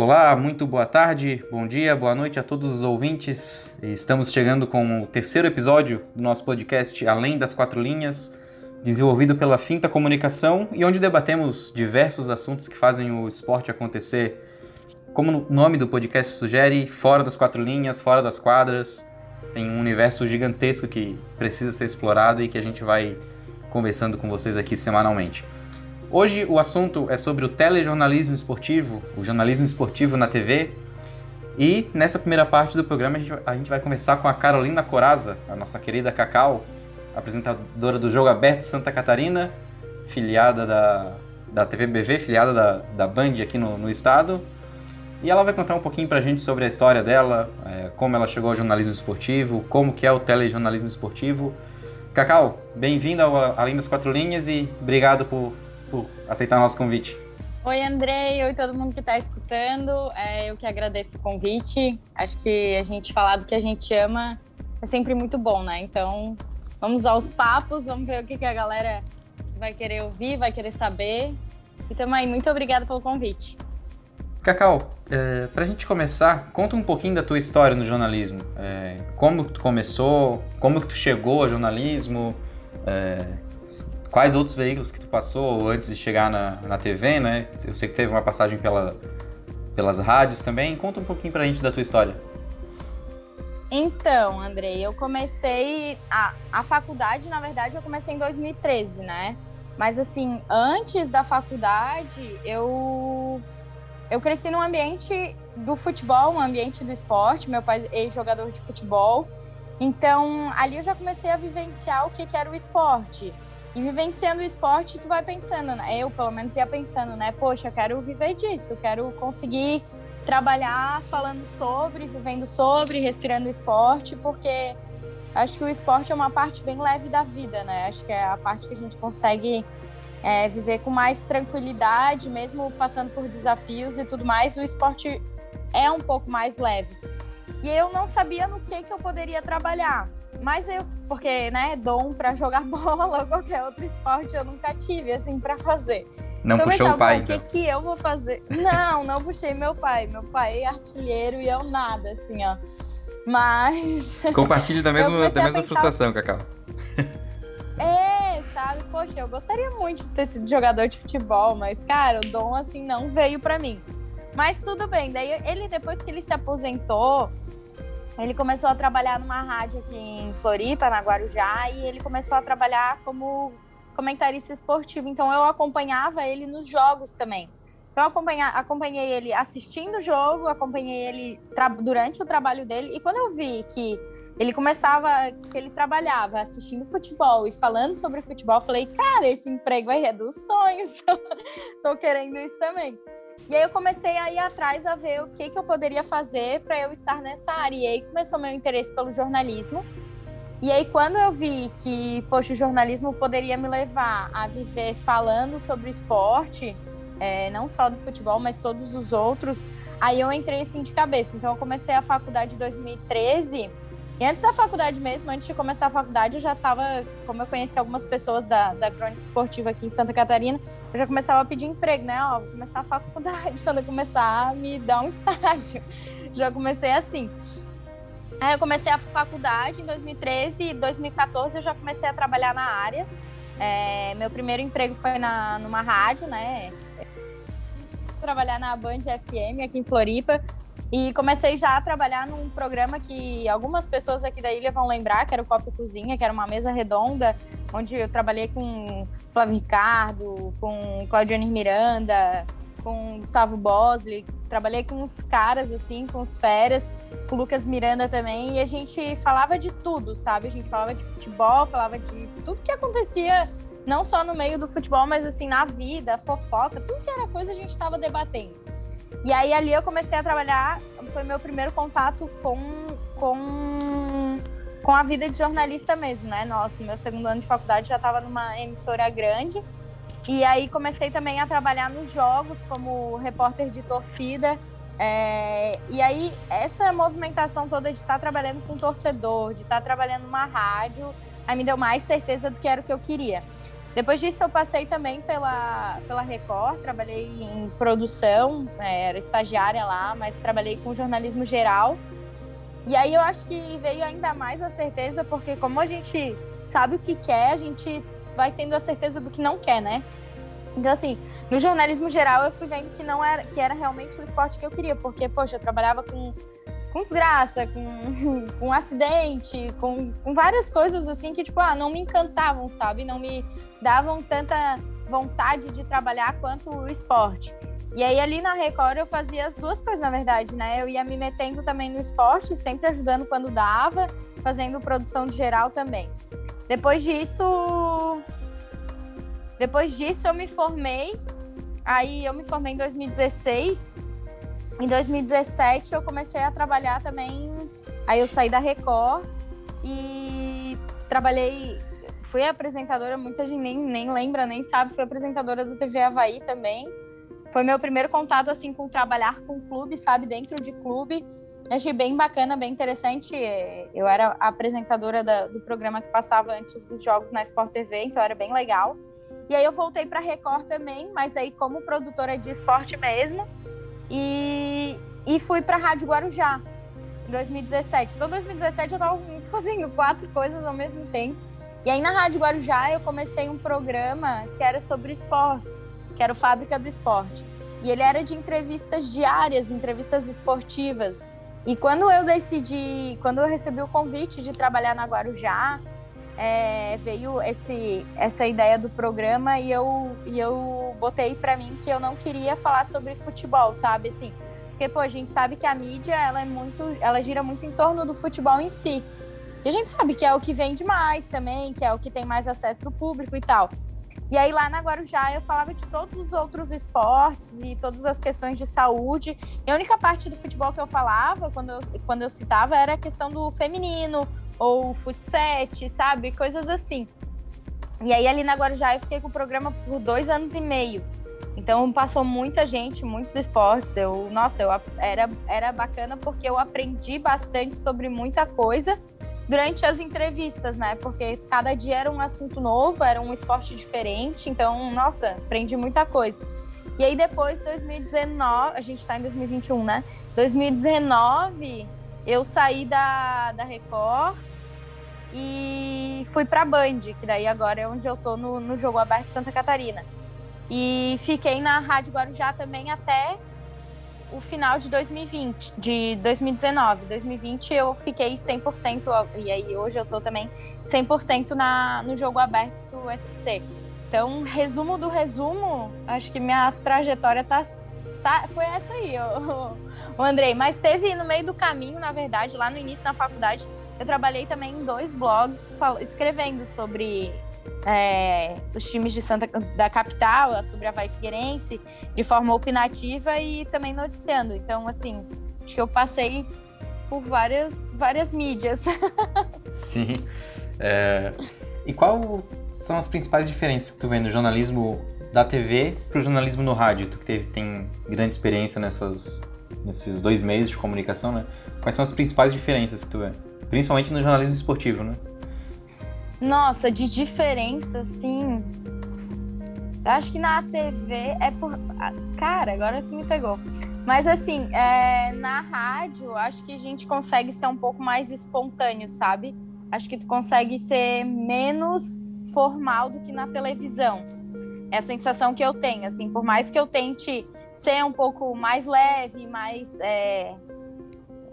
Olá, muito boa tarde, bom dia, boa noite a todos os ouvintes. Estamos chegando com o terceiro episódio do nosso podcast Além das Quatro Linhas, desenvolvido pela Finta Comunicação e onde debatemos diversos assuntos que fazem o esporte acontecer. Como o nome do podcast sugere, fora das quatro linhas, fora das quadras, tem um universo gigantesco que precisa ser explorado e que a gente vai conversando com vocês aqui semanalmente. Hoje o assunto é sobre o telejornalismo esportivo, o jornalismo esportivo na TV. E nessa primeira parte do programa a gente, a gente vai conversar com a Carolina Coraza, a nossa querida Cacau, apresentadora do Jogo Aberto Santa Catarina, filiada da, da TVBV, filiada da, da Band aqui no, no estado. E ela vai contar um pouquinho pra gente sobre a história dela, é, como ela chegou ao jornalismo esportivo, como que é o telejornalismo esportivo. Cacau, bem-vinda ao Além das Quatro Linhas e obrigado por por aceitar nosso convite. Oi, Andrei. Oi, todo mundo que está escutando. É, eu que agradeço o convite. Acho que a gente falar do que a gente ama é sempre muito bom, né? Então, vamos aos papos, vamos ver o que, que a galera vai querer ouvir, vai querer saber. E também, muito obrigada pelo convite. Cacau, é, para a gente começar, conta um pouquinho da tua história no jornalismo. É, como tu começou, como tu chegou ao jornalismo, é, quais outros veículos que tu passou antes de chegar na, na TV, né? Eu sei que teve uma passagem pela, pelas rádios também. Conta um pouquinho pra gente da tua história. Então, Andrei, eu comecei a, a faculdade, na verdade, eu comecei em 2013, né? Mas assim, antes da faculdade, eu eu cresci num ambiente do futebol, um ambiente do esporte. Meu pai é jogador de futebol. Então, ali eu já comecei a vivenciar o que, que era o esporte. E vivenciando o esporte, tu vai pensando, né? Eu, pelo menos, ia pensando, né? Poxa, eu quero viver disso, quero conseguir trabalhar falando sobre, vivendo sobre, respirando esporte, porque acho que o esporte é uma parte bem leve da vida, né? Acho que é a parte que a gente consegue é, viver com mais tranquilidade, mesmo passando por desafios e tudo mais. O esporte é um pouco mais leve. E eu não sabia no que, que eu poderia trabalhar. Mas eu, porque, né, dom para jogar bola ou qualquer outro esporte eu nunca tive, assim, para fazer. Não então, puxou o pai, então? O que, que eu vou fazer? Não, não puxei meu pai. Meu pai é artilheiro e eu nada, assim, ó. Mas... Compartilhe da mesma, da mesma pensar... frustração, Cacau. É, sabe? Poxa, eu gostaria muito de ter sido jogador de futebol, mas, cara, o dom, assim, não veio para mim. Mas tudo bem. Daí, ele, depois que ele se aposentou, ele começou a trabalhar numa rádio aqui em Floripa, na Guarujá, e ele começou a trabalhar como comentarista esportivo. Então eu acompanhava ele nos jogos também. Então eu acompanhei ele assistindo o jogo, acompanhei ele durante o trabalho dele, e quando eu vi que ele começava, ele trabalhava assistindo futebol e falando sobre futebol, falei, cara, esse emprego aí é dos sonhos, tô querendo isso também. E aí eu comecei a ir atrás a ver o que, que eu poderia fazer para eu estar nessa área. E aí começou meu interesse pelo jornalismo. E aí quando eu vi que, poxa, o jornalismo poderia me levar a viver falando sobre esporte, é, não só do futebol, mas todos os outros, aí eu entrei assim de cabeça. Então eu comecei a faculdade em 2013 e antes da faculdade mesmo, antes de começar a faculdade, eu já estava, como eu conheci algumas pessoas da, da Crônica Esportiva aqui em Santa Catarina, eu já começava a pedir emprego, né? Ó, vou começar a faculdade, quando eu começar a me dar um estágio. Já comecei assim. Aí eu comecei a faculdade em 2013 e 2014 eu já comecei a trabalhar na área. É, meu primeiro emprego foi na, numa rádio, né? Trabalhar na Band FM aqui em Floripa. E comecei já a trabalhar num programa que algumas pessoas aqui da ilha vão lembrar, que era o Copo Cozinha, que era uma mesa redonda, onde eu trabalhei com Flávio Ricardo, com Claudiane Miranda, com Gustavo Bosley, trabalhei com os caras, assim, com os férias, com o Lucas Miranda também, e a gente falava de tudo, sabe? A gente falava de futebol, falava de tudo que acontecia, não só no meio do futebol, mas assim, na vida, fofoca, tudo que era coisa a gente estava debatendo. E aí ali eu comecei a trabalhar, foi meu primeiro contato com, com, com a vida de jornalista mesmo, né? Nossa, meu segundo ano de faculdade já estava numa emissora grande. E aí comecei também a trabalhar nos jogos como repórter de torcida. É, e aí essa movimentação toda de estar tá trabalhando com torcedor, de estar tá trabalhando numa rádio, aí me deu mais certeza do que era o que eu queria. Depois disso, eu passei também pela, pela Record, trabalhei em produção, é, era estagiária lá, mas trabalhei com jornalismo geral. E aí eu acho que veio ainda mais a certeza, porque como a gente sabe o que quer, a gente vai tendo a certeza do que não quer, né? Então, assim, no jornalismo geral, eu fui vendo que não era, que era realmente o esporte que eu queria, porque, poxa, eu trabalhava com, com desgraça, com, com acidente, com, com várias coisas assim que, tipo, ah, não me encantavam, sabe? Não me davam tanta vontade de trabalhar quanto o esporte. E aí, ali na Record, eu fazia as duas coisas, na verdade, né? Eu ia me metendo também no esporte, sempre ajudando quando dava, fazendo produção de geral também. Depois disso. Depois disso, eu me formei. Aí, eu me formei em 2016. Em 2017, eu comecei a trabalhar também. Aí, eu saí da Record e trabalhei. Fui apresentadora, muita gente nem, nem lembra, nem sabe. Fui apresentadora do TV Havaí também foi meu primeiro contato assim com trabalhar com clube, sabe, dentro de clube. Achei bem bacana, bem interessante. Eu era apresentadora da, do programa que passava antes dos jogos na Sport TV, então era bem legal. E aí eu voltei para Record também, mas aí como produtora de esporte mesmo. E, e fui para Rádio Guarujá em 2017. Então, em 2017 eu estava fazendo quatro coisas ao mesmo tempo. E aí na Rádio Guarujá eu comecei um programa que era sobre esportes que era o Fábrica do Esporte. E ele era de entrevistas diárias, entrevistas esportivas. E quando eu decidi, quando eu recebi o convite de trabalhar na Guarujá, é, veio esse, essa ideia do programa e eu, e eu botei para mim que eu não queria falar sobre futebol, sabe? Assim, porque, pô, a gente sabe que a mídia, ela é muito, ela gira muito em torno do futebol em si. Que a gente sabe que é o que vende mais também, que é o que tem mais acesso do público e tal. E aí lá na Guarujá eu falava de todos os outros esportes e todas as questões de saúde. E a única parte do futebol que eu falava, quando eu, quando eu citava, era a questão do feminino ou futsal, sabe? Coisas assim. E aí ali na Guarujá eu fiquei com o programa por dois anos e meio. Então passou muita gente, muitos esportes. Eu, nossa, eu era, era bacana porque eu aprendi bastante sobre muita coisa durante as entrevistas, né? Porque cada dia era um assunto novo, era um esporte diferente, então, nossa, aprendi muita coisa. E aí depois, 2019, a gente tá em 2021, né? 2019, eu saí da, da Record e fui pra Band, que daí agora é onde eu tô no, no Jogo Aberto Santa Catarina. E fiquei na Rádio Guarujá também até o final de 2020, de 2019. 2020 eu fiquei 100%, e aí hoje eu tô também 100% na, no jogo aberto SC. Então, resumo do resumo, acho que minha trajetória tá, tá foi essa aí, o, o Andrei. Mas teve no meio do caminho, na verdade, lá no início da faculdade, eu trabalhei também em dois blogs escrevendo sobre é, os times de Santa da capital, sobre a Vai Figueirense, de forma opinativa e também noticiando. Então, assim, acho que eu passei por várias, várias mídias. Sim. É... E qual são as principais diferenças que tu vê no jornalismo da TV para o jornalismo no rádio? Tu que teve, tem grande experiência nessas, nesses dois meios de comunicação, né? Quais são as principais diferenças que tu vê? Principalmente no jornalismo esportivo, né? Nossa, de diferença, assim. Eu acho que na TV é por. Cara, agora tu me pegou. Mas assim, é... na rádio, acho que a gente consegue ser um pouco mais espontâneo, sabe? Acho que tu consegue ser menos formal do que na televisão. É a sensação que eu tenho, assim, por mais que eu tente ser um pouco mais leve, mais. É...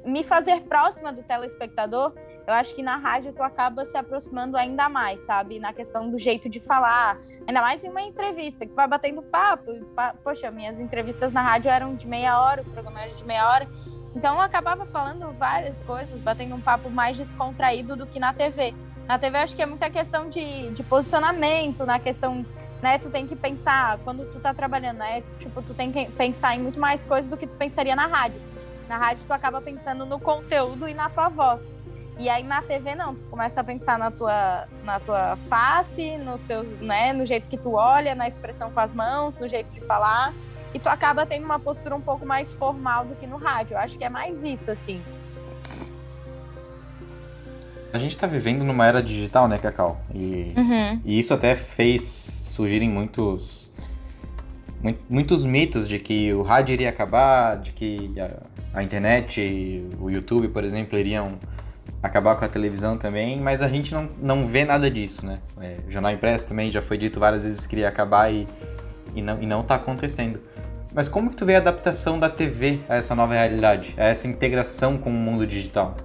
me fazer próxima do telespectador, eu acho que na rádio tu acaba se aproximando ainda mais, sabe? Na questão do jeito de falar. Ainda mais em uma entrevista, que vai batendo papo. Poxa, minhas entrevistas na rádio eram de meia hora, o programa era de meia hora. Então eu acabava falando várias coisas, batendo um papo mais descontraído do que na TV. Na TV acho que é muita questão de, de posicionamento, na questão, né? Tu tem que pensar, quando tu tá trabalhando, né? Tipo, tu tem que pensar em muito mais coisas do que tu pensaria na rádio. Na rádio tu acaba pensando no conteúdo e na tua voz. E aí na TV não, tu começa a pensar na tua, na tua face, no teu, né, no jeito que tu olha, na expressão com as mãos, no jeito de falar, e tu acaba tendo uma postura um pouco mais formal do que no rádio. Eu acho que é mais isso assim. A gente está vivendo numa era digital, né, Cacau? E, uhum. e isso até fez surgirem muitos muitos mitos de que o rádio iria acabar, de que a, a internet, o YouTube, por exemplo, iriam acabar com a televisão também, mas a gente não, não vê nada disso, né? É, o jornal impresso também já foi dito várias vezes que iria acabar e, e, não, e não tá acontecendo. Mas como que tu vê a adaptação da TV a essa nova realidade, a essa integração com o mundo digital?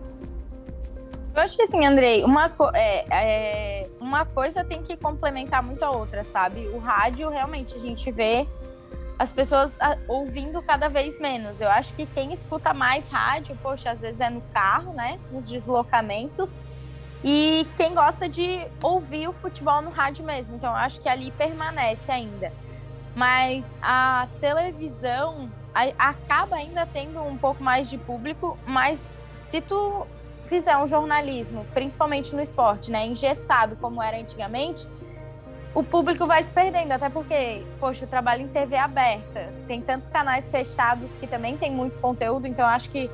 Eu acho que assim, Andrei, uma, é, é, uma coisa tem que complementar muito a outra, sabe? O rádio, realmente, a gente vê as pessoas ouvindo cada vez menos. Eu acho que quem escuta mais rádio, poxa, às vezes é no carro, né? Nos deslocamentos. E quem gosta de ouvir o futebol no rádio mesmo. Então, eu acho que ali permanece ainda. Mas a televisão acaba ainda tendo um pouco mais de público, mas se tu fizer um jornalismo, principalmente no esporte, né, engessado como era antigamente, o público vai se perdendo, até porque, poxa, eu trabalho em TV aberta, tem tantos canais fechados que também tem muito conteúdo, então acho que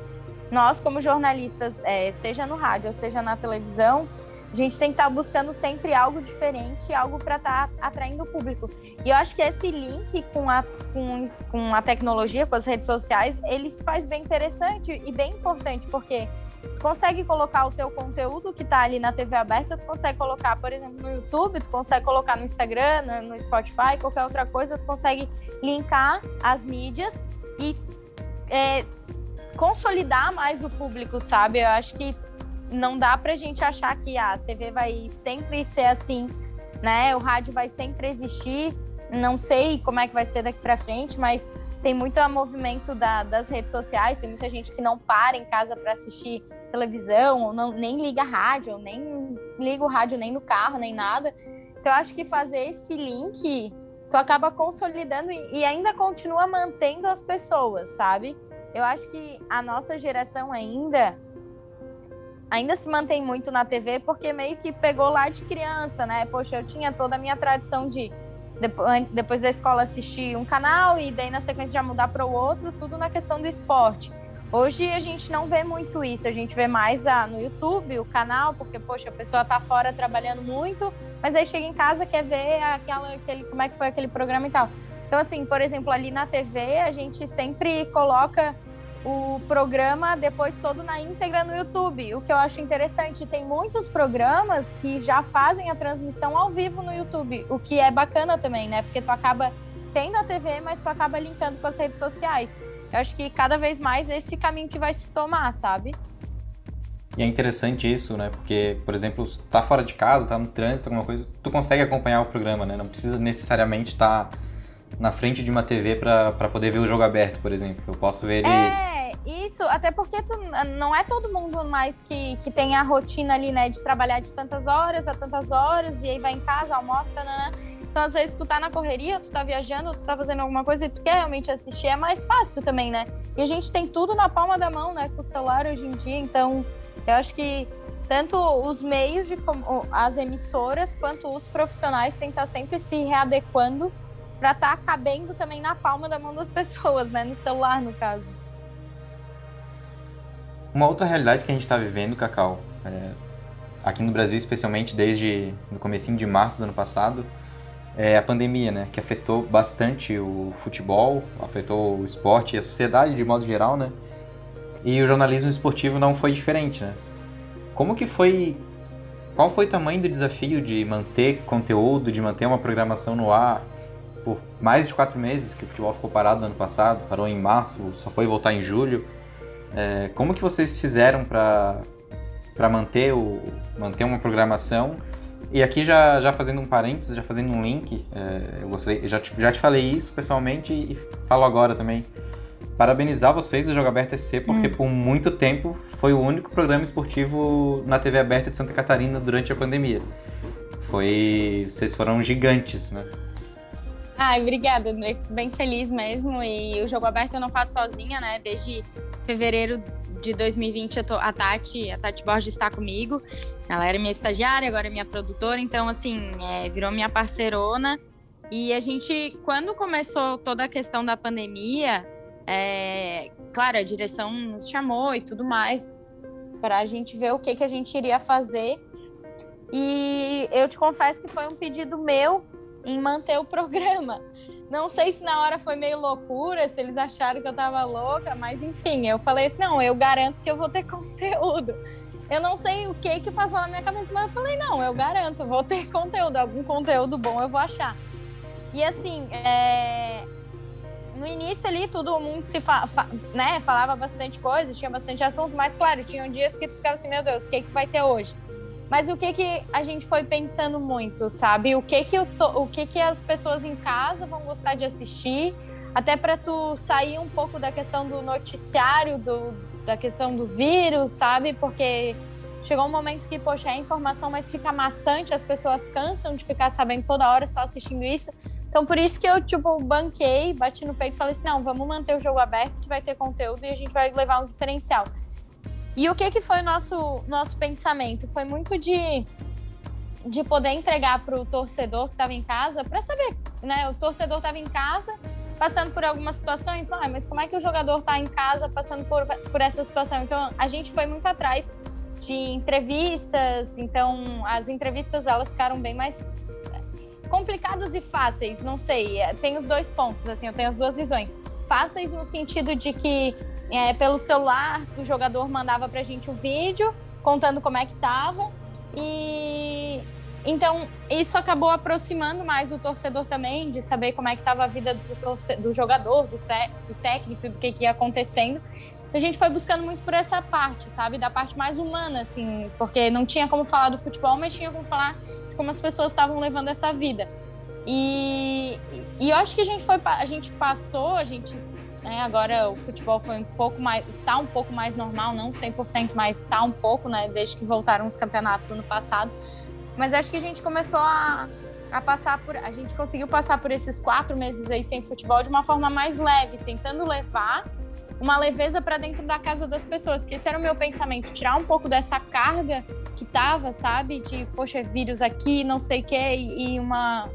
nós, como jornalistas, é, seja no rádio ou seja na televisão, a gente tem que estar tá buscando sempre algo diferente, algo para estar tá atraindo o público. E eu acho que esse link com a, com, com a tecnologia, com as redes sociais, ele se faz bem interessante e bem importante, porque Tu consegue colocar o teu conteúdo que tá ali na TV aberta, tu consegue colocar, por exemplo, no YouTube, tu consegue colocar no Instagram, no Spotify, qualquer outra coisa, tu consegue linkar as mídias e é, consolidar mais o público, sabe? Eu acho que não dá pra gente achar que a TV vai sempre ser assim, né? O rádio vai sempre existir. Não sei como é que vai ser daqui para frente, mas tem muito movimento da, das redes sociais, tem muita gente que não para em casa para assistir televisão, ou não, nem liga rádio, nem liga o rádio nem no carro, nem nada. Então, acho que fazer esse link, tu acaba consolidando e, e ainda continua mantendo as pessoas, sabe? Eu acho que a nossa geração ainda ainda se mantém muito na TV porque meio que pegou lá de criança, né? Poxa, eu tinha toda a minha tradição de depois da escola assistir um canal e daí na sequência já mudar para o outro, tudo na questão do esporte. Hoje a gente não vê muito isso, a gente vê mais ah, no YouTube, o canal, porque, poxa, a pessoa tá fora trabalhando muito, mas aí chega em casa quer ver aquela, aquele, como é que foi aquele programa e tal. Então, assim, por exemplo, ali na TV, a gente sempre coloca o programa depois todo na íntegra no YouTube, o que eu acho interessante. Tem muitos programas que já fazem a transmissão ao vivo no YouTube, o que é bacana também, né? Porque tu acaba tendo a TV, mas tu acaba linkando com as redes sociais. Eu acho que cada vez mais é esse caminho que vai se tomar, sabe? E é interessante isso, né? Porque, por exemplo, tá fora de casa, tá no trânsito, alguma coisa, tu consegue acompanhar o programa, né? Não precisa necessariamente estar tá na frente de uma TV para poder ver o jogo aberto, por exemplo. Eu posso ver ele. É, isso, até porque tu, não é todo mundo mais que, que tem a rotina ali, né, de trabalhar de tantas horas a tantas horas, e aí vai em casa, almoça, né? Então, às vezes, tu tá na correria, tu tá viajando, tu tá fazendo alguma coisa e tu quer realmente assistir, é mais fácil também, né? E a gente tem tudo na palma da mão, né, com o celular hoje em dia, então eu acho que tanto os meios de as emissoras quanto os profissionais têm que estar sempre se readequando para estar tá cabendo também na palma da mão das pessoas, né? No celular, no caso. Uma outra realidade que a gente está vivendo, Cacau, é, aqui no Brasil, especialmente desde o comecinho de março do ano passado, é a pandemia, né? Que afetou bastante o futebol, afetou o esporte e a sociedade de modo geral, né? E o jornalismo esportivo não foi diferente, né? Como que foi... Qual foi o tamanho do desafio de manter conteúdo, de manter uma programação no ar, por mais de quatro meses que o futebol ficou parado no ano passado, parou em março, só foi voltar em julho. É, como que vocês fizeram para para manter o manter uma programação? E aqui já, já fazendo um parênteses, já fazendo um link, é, eu gostaria, já te, já te falei isso pessoalmente e falo agora também. Parabenizar vocês do Jogo Aberto SC, porque hum. por muito tempo foi o único programa esportivo na TV aberta de Santa Catarina durante a pandemia. Foi. Vocês foram gigantes, né? Ai, obrigada, André. Fico bem feliz mesmo. E o jogo aberto eu não faço sozinha, né? Desde fevereiro de 2020 eu tô, a Tati, a Tati Borges está comigo. Ela era minha estagiária, agora é minha produtora, então assim, é, virou minha parceirona. E a gente, quando começou toda a questão da pandemia, é, claro, a direção nos chamou e tudo mais. para a gente ver o que, que a gente iria fazer. E eu te confesso que foi um pedido meu em manter o programa. Não sei se na hora foi meio loucura, se eles acharam que eu tava louca, mas enfim, eu falei assim: não, eu garanto que eu vou ter conteúdo. Eu não sei o que que passou na minha cabeça, mas eu falei: não, eu garanto, vou ter conteúdo, algum conteúdo bom eu vou achar. E assim, é... no início ali todo mundo se fa... Fa... Né, falava bastante coisa, tinha bastante assunto, mas claro, tinham dias que tu ficava assim: meu Deus, o que, que vai ter hoje? Mas o que que a gente foi pensando muito, sabe? O que que, to... o que que as pessoas em casa vão gostar de assistir, até para tu sair um pouco da questão do noticiário, do, da questão do vírus, sabe? Porque chegou um momento que, poxa, é informação, mas fica maçante, as pessoas cansam de ficar sabendo toda hora só assistindo isso. Então, por isso que eu, tipo, banquei, bati no peito e falei assim, não, vamos manter o jogo aberto, que vai ter conteúdo e a gente vai levar um diferencial. E o que que foi o nosso, nosso pensamento? Foi muito de, de poder entregar para o torcedor que estava em casa, para saber, né? O torcedor estava em casa, passando por algumas situações, ah, mas como é que o jogador está em casa passando por, por essa situação? Então, a gente foi muito atrás de entrevistas, então as entrevistas elas ficaram bem mais complicadas e fáceis, não sei, tem os dois pontos, assim, eu tenho as duas visões. Fáceis no sentido de que é, pelo celular, o jogador mandava pra gente o vídeo contando como é que tava. E então isso acabou aproximando mais o torcedor também, de saber como é que estava a vida do, do jogador, do, do técnico, do que, que ia acontecendo. A gente foi buscando muito por essa parte, sabe? Da parte mais humana, assim, porque não tinha como falar do futebol, mas tinha como falar de como as pessoas estavam levando essa vida. E, e eu acho que a gente foi, a gente passou, a gente né? Agora o futebol foi um pouco mais, está um pouco mais normal, não 100%, mas está um pouco, né? Desde que voltaram os campeonatos ano passado. Mas acho que a gente começou a, a passar por, a gente conseguiu passar por esses quatro meses aí sem futebol de uma forma mais leve, tentando levar uma leveza para dentro da casa das pessoas, que esse era o meu pensamento, tirar um pouco dessa carga que tava, sabe, de poxa, vírus aqui, não sei o que, e uma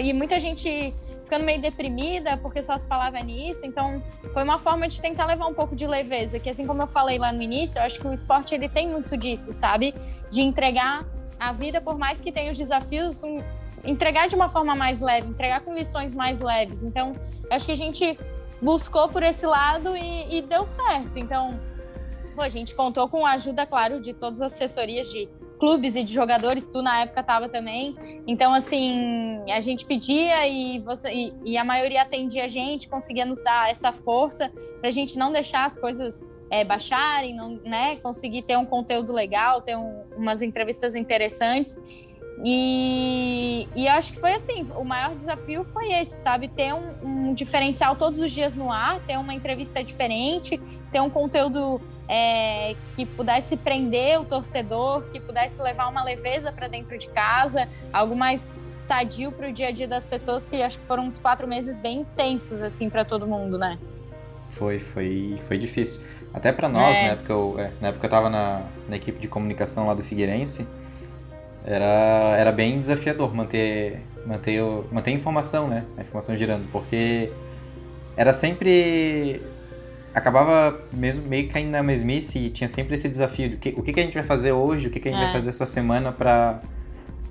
e muita gente ficando meio deprimida porque só se falava nisso. Então, foi uma forma de tentar levar um pouco de leveza, que assim como eu falei lá no início, eu acho que o esporte ele tem muito disso, sabe? De entregar a vida, por mais que tenha os desafios, um, entregar de uma forma mais leve, entregar com lições mais leves. Então, acho que a gente buscou por esse lado e, e deu certo. Então, pô, a gente contou com a ajuda, claro, de todas as assessorias de clubes e de jogadores, tu na época tava também. Então, assim, a gente pedia e, você, e, e a maioria atendia a gente, conseguia nos dar essa força para a gente não deixar as coisas é, baixarem, não, né? Conseguir ter um conteúdo legal, ter um, umas entrevistas interessantes. E, e acho que foi assim, o maior desafio foi esse, sabe? Ter um, um diferencial todos os dias no ar, ter uma entrevista diferente, ter um conteúdo é, que pudesse prender o torcedor, que pudesse levar uma leveza para dentro de casa, algo mais sadio para o dia a dia das pessoas, que acho que foram uns quatro meses bem intensos assim para todo mundo, né? Foi, foi, foi difícil. Até para nós, é. na época eu, é, na época eu tava na, na equipe de comunicação lá do Figueirense, era, era bem desafiador manter, manter, manter a informação, né? A informação girando, porque era sempre acabava mesmo meio caindo na mesmice e tinha sempre esse desafio de que, o que, que a gente vai fazer hoje, o que, que a gente é. vai fazer essa semana para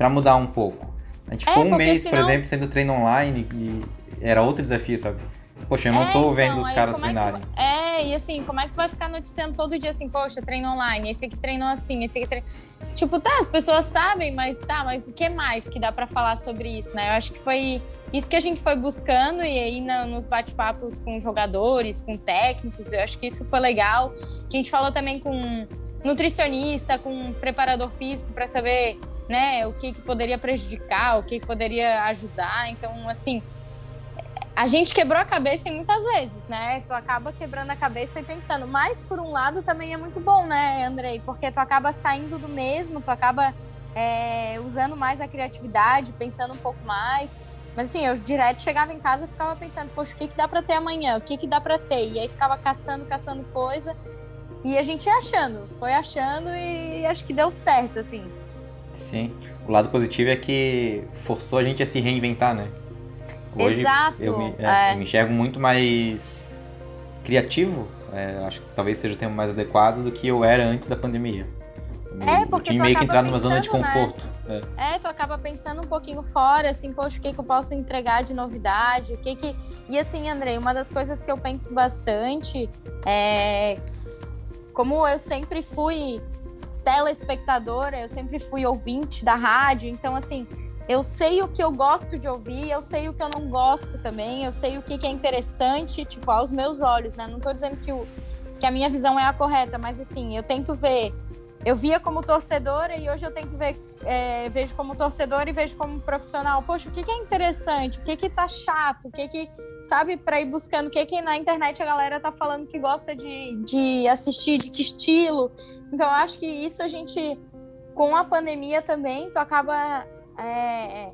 mudar um pouco. A gente é, ficou um mês, senão... por exemplo, tendo treino online e era outro desafio, sabe? Poxa, eu não é, tô então, vendo os caras treinarem. É, é, e assim, como é que vai ficar noticiando todo dia assim, poxa, treino online, esse aqui treinou assim, esse aqui treinou... Tipo, tá, as pessoas sabem, mas tá, mas o que mais que dá para falar sobre isso, né? Eu acho que foi isso que a gente foi buscando e aí na, nos bate-papos com jogadores, com técnicos, eu acho que isso foi legal. A gente falou também com nutricionista, com preparador físico para saber, né, o que, que poderia prejudicar, o que, que poderia ajudar. Então, assim, a gente quebrou a cabeça muitas vezes, né? Tu acaba quebrando a cabeça e pensando. Mas, por um lado, também é muito bom, né, Andrei? Porque tu acaba saindo do mesmo, tu acaba é, usando mais a criatividade, pensando um pouco mais. Mas assim, eu direto chegava em casa e ficava pensando, poxa, o que, que dá para ter amanhã? O que, que dá para ter? E aí ficava caçando, caçando coisa. E a gente ia achando, foi achando e acho que deu certo, assim. Sim. O lado positivo é que forçou a gente a se reinventar, né? Hoje Exato. Eu, me, é, é. eu me enxergo muito mais criativo É, acho que talvez seja o termo mais adequado do que eu era antes da pandemia. É, porque eu tinha meio que entrar numa zona de pensando, né? É. É, tu acaba pensando um pouquinho fora, assim, poxa, o que, que eu posso entregar de novidade, o que que... E assim, Andrei, uma das coisas que eu penso bastante é... Como eu sempre fui telespectadora, eu sempre fui ouvinte da rádio, então, assim, eu sei o que eu gosto de ouvir, eu sei o que eu não gosto também, eu sei o que, que é interessante, tipo, aos meus olhos, né? Não tô dizendo que, o, que a minha visão é a correta, mas, assim, eu tento ver eu via como torcedora e hoje eu tento ver, é, vejo como torcedora e vejo como profissional. Poxa, o que, que é interessante? O que que tá chato? O que que, sabe, para ir buscando o que que na internet a galera tá falando que gosta de, de assistir, de que estilo. Então, eu acho que isso a gente, com a pandemia também, tu acaba é,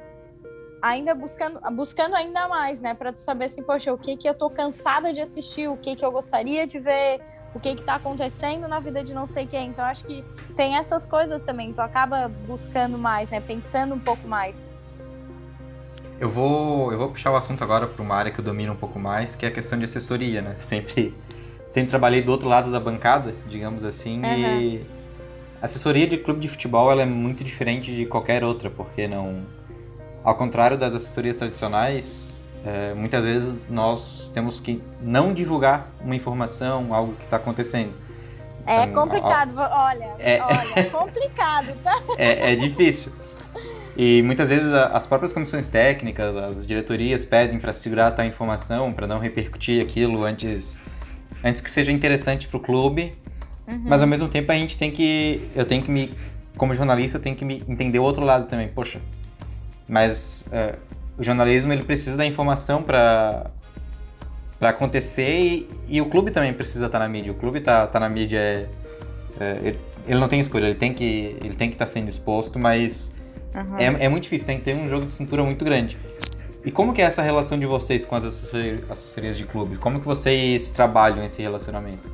ainda buscando, buscando ainda mais, né? Para tu saber assim, poxa, o que que eu tô cansada de assistir, o que que eu gostaria de ver, o que está acontecendo na vida de não sei quem. Então, acho que tem essas coisas também. Tu acaba buscando mais, né? Pensando um pouco mais. Eu vou, eu vou puxar o assunto agora para uma área que eu domino um pouco mais, que é a questão de assessoria, né? Sempre, sempre trabalhei do outro lado da bancada, digamos assim, uhum. e assessoria de clube de futebol ela é muito diferente de qualquer outra, porque não, ao contrário das assessorias tradicionais, é, muitas vezes nós temos que não divulgar uma informação, algo que está acontecendo. É São, complicado, ó, olha, é, olha, é complicado, tá? É, é difícil. E muitas vezes as próprias comissões técnicas, as diretorias pedem para segurar a informação, para não repercutir aquilo antes, antes que seja interessante para o clube. Uhum. Mas ao mesmo tempo a gente tem que, eu tenho que me, como jornalista, eu tenho que me entender o outro lado também. Poxa, mas uh, o jornalismo ele precisa da informação para para acontecer e, e, o clube também precisa estar tá na mídia. O clube tá, tá na mídia, é, é, ele, ele, não tem escolha, ele tem que ele tem que estar tá sendo exposto, mas uhum. é, é muito difícil, tem que ter um jogo de cintura muito grande. E como que é essa relação de vocês com as assessorias de clube? Como que vocês trabalham esse relacionamento?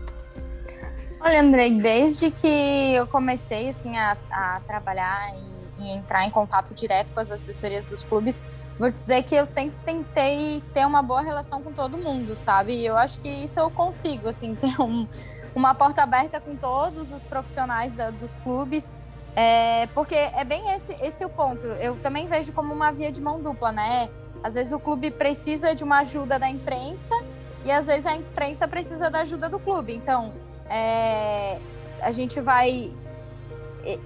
Olha, Andrei, desde que eu comecei assim a, a trabalhar e, e entrar em contato direto com as assessorias dos clubes, vou dizer que eu sempre tentei ter uma boa relação com todo mundo, sabe? E eu acho que isso eu consigo, assim, ter um, uma porta aberta com todos os profissionais da, dos clubes, é, porque é bem esse, esse o ponto. Eu também vejo como uma via de mão dupla, né? Às vezes o clube precisa de uma ajuda da imprensa e às vezes a imprensa precisa da ajuda do clube. Então, é, a gente vai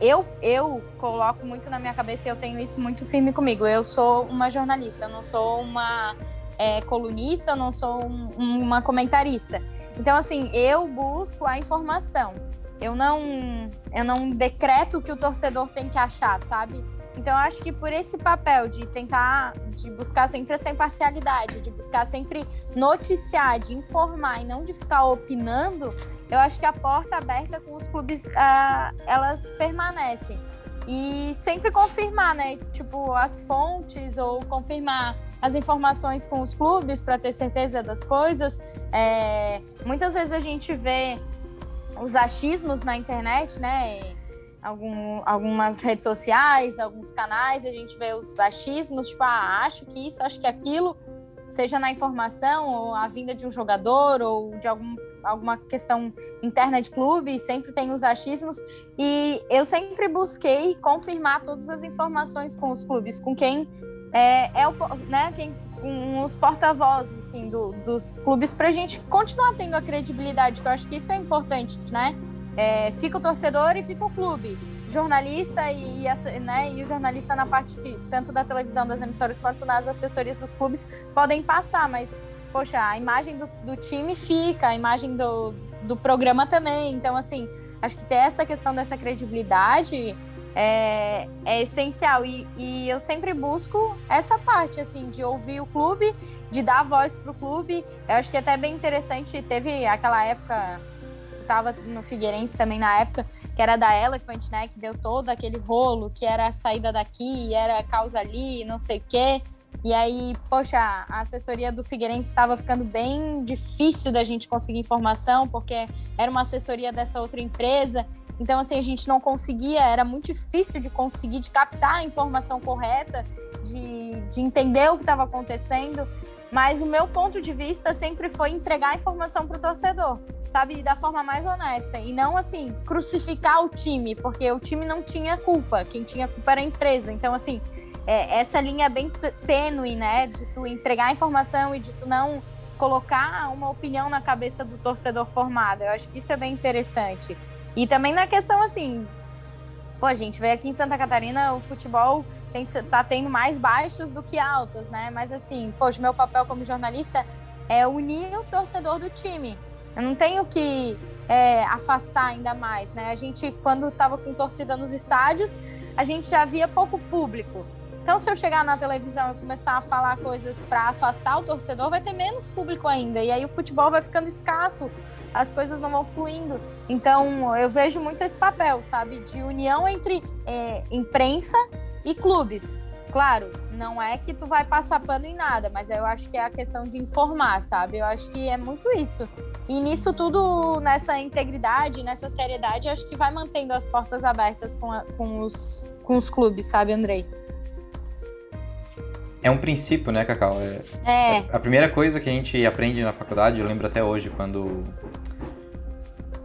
eu, eu coloco muito na minha cabeça e eu tenho isso muito firme comigo. Eu sou uma jornalista, eu não sou uma é, colunista, eu não sou um, uma comentarista. Então, assim, eu busco a informação. Eu não, eu não decreto o que o torcedor tem que achar, sabe? Então, eu acho que por esse papel de tentar, de buscar sempre essa imparcialidade, de buscar sempre noticiar, de informar e não de ficar opinando, eu acho que a porta aberta com os clubes, uh, elas permanecem. E sempre confirmar, né? Tipo, as fontes ou confirmar as informações com os clubes para ter certeza das coisas. É, muitas vezes a gente vê os achismos na internet, né? Algum, algumas redes sociais, alguns canais, a gente vê os achismos, tipo, ah, acho que isso, acho que aquilo seja na informação, ou a vinda de um jogador, ou de algum, alguma questão interna de clube, sempre tem os achismos. E eu sempre busquei confirmar todas as informações com os clubes, com quem é, é o, né, quem, com os porta-vozes assim, do, dos clubes, para a gente continuar tendo a credibilidade, que eu acho que isso é importante, né? É, fica o torcedor e fica o clube jornalista e, e, né, e o jornalista na parte tanto da televisão, das emissoras, quanto nas assessorias dos clubes podem passar, mas, poxa, a imagem do, do time fica, a imagem do, do programa também. Então, assim, acho que ter essa questão dessa credibilidade é, é essencial. E, e, eu sempre busco essa parte, assim, de ouvir o clube, de dar voz para o clube. Eu acho que é até bem interessante, teve aquela época estava no Figueirense também na época, que era da Elephant, né? Que deu todo aquele rolo, que era a saída daqui, era causa ali, não sei o quê. E aí, poxa, a assessoria do Figueirense estava ficando bem difícil da gente conseguir informação, porque era uma assessoria dessa outra empresa. Então, assim, a gente não conseguia, era muito difícil de conseguir, de captar a informação correta. de, de entender o que estava acontecendo, mas o meu ponto de vista sempre foi entregar a informação para o torcedor, sabe, da forma mais honesta e não assim crucificar o time, porque o time não tinha culpa, quem tinha culpa era a empresa. Então assim, é, essa linha é bem tênue, né, de tu entregar a informação e de tu não colocar uma opinião na cabeça do torcedor formado. Eu acho que isso é bem interessante. E também na questão assim, pô, gente, veio aqui em Santa Catarina o futebol tem, tá tendo mais baixos do que altos, né? Mas assim, poxa, meu papel como jornalista é unir o torcedor do time. Eu não tenho que é, afastar ainda mais, né? A gente, quando estava com torcida nos estádios, a gente já via pouco público. Então, se eu chegar na televisão e começar a falar coisas para afastar o torcedor, vai ter menos público ainda. E aí o futebol vai ficando escasso, as coisas não vão fluindo. Então, eu vejo muito esse papel, sabe, de união entre é, imprensa e clubes. Claro, não é que tu vai passar pano em nada, mas eu acho que é a questão de informar, sabe? Eu acho que é muito isso. E nisso tudo, nessa integridade, nessa seriedade, eu acho que vai mantendo as portas abertas com, a, com, os, com os clubes, sabe, Andrei? É um princípio, né, Cacau? É, é. A primeira coisa que a gente aprende na faculdade, eu lembro até hoje, quando.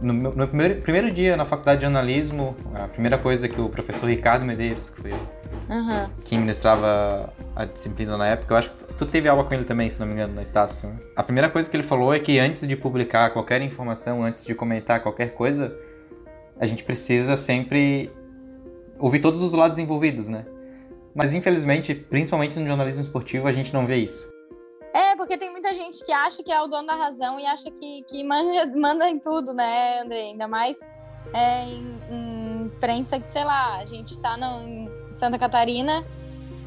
No, no primeiro, primeiro dia na faculdade de jornalismo, a primeira coisa que o professor Ricardo Medeiros, que foi uhum. quem ministrava a disciplina na época, eu acho que tu teve aula com ele também, se não me engano, na Estácio. Né? A primeira coisa que ele falou é que antes de publicar qualquer informação, antes de comentar qualquer coisa, a gente precisa sempre ouvir todos os lados envolvidos, né? Mas infelizmente, principalmente no jornalismo esportivo, a gente não vê isso. É, porque tem muita gente que acha que é o dono da razão e acha que, que manda, manda em tudo, né, André? Ainda mais é, em, em imprensa que, sei lá, a gente tá no, em Santa Catarina,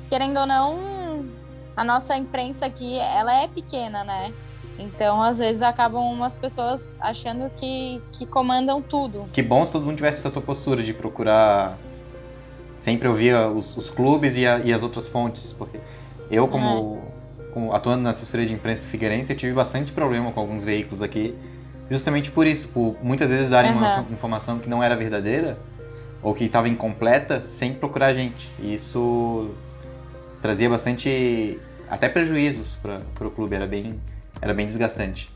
querendo ou não, a nossa imprensa aqui, ela é pequena, né? Então, às vezes, acabam umas pessoas achando que, que comandam tudo. Que bom se todo mundo tivesse essa tua postura de procurar sempre ouvir os, os clubes e, a, e, as outras fontes, porque eu, como, é. atuando na assessoria de imprensa figueirense, eu tive bastante problema com alguns veículos aqui, justamente por isso, por muitas vezes darem uhum. uma informação que não era verdadeira ou que estava incompleta sem procurar a gente. E isso trazia bastante até prejuízos para o clube, era bem, era bem desgastante.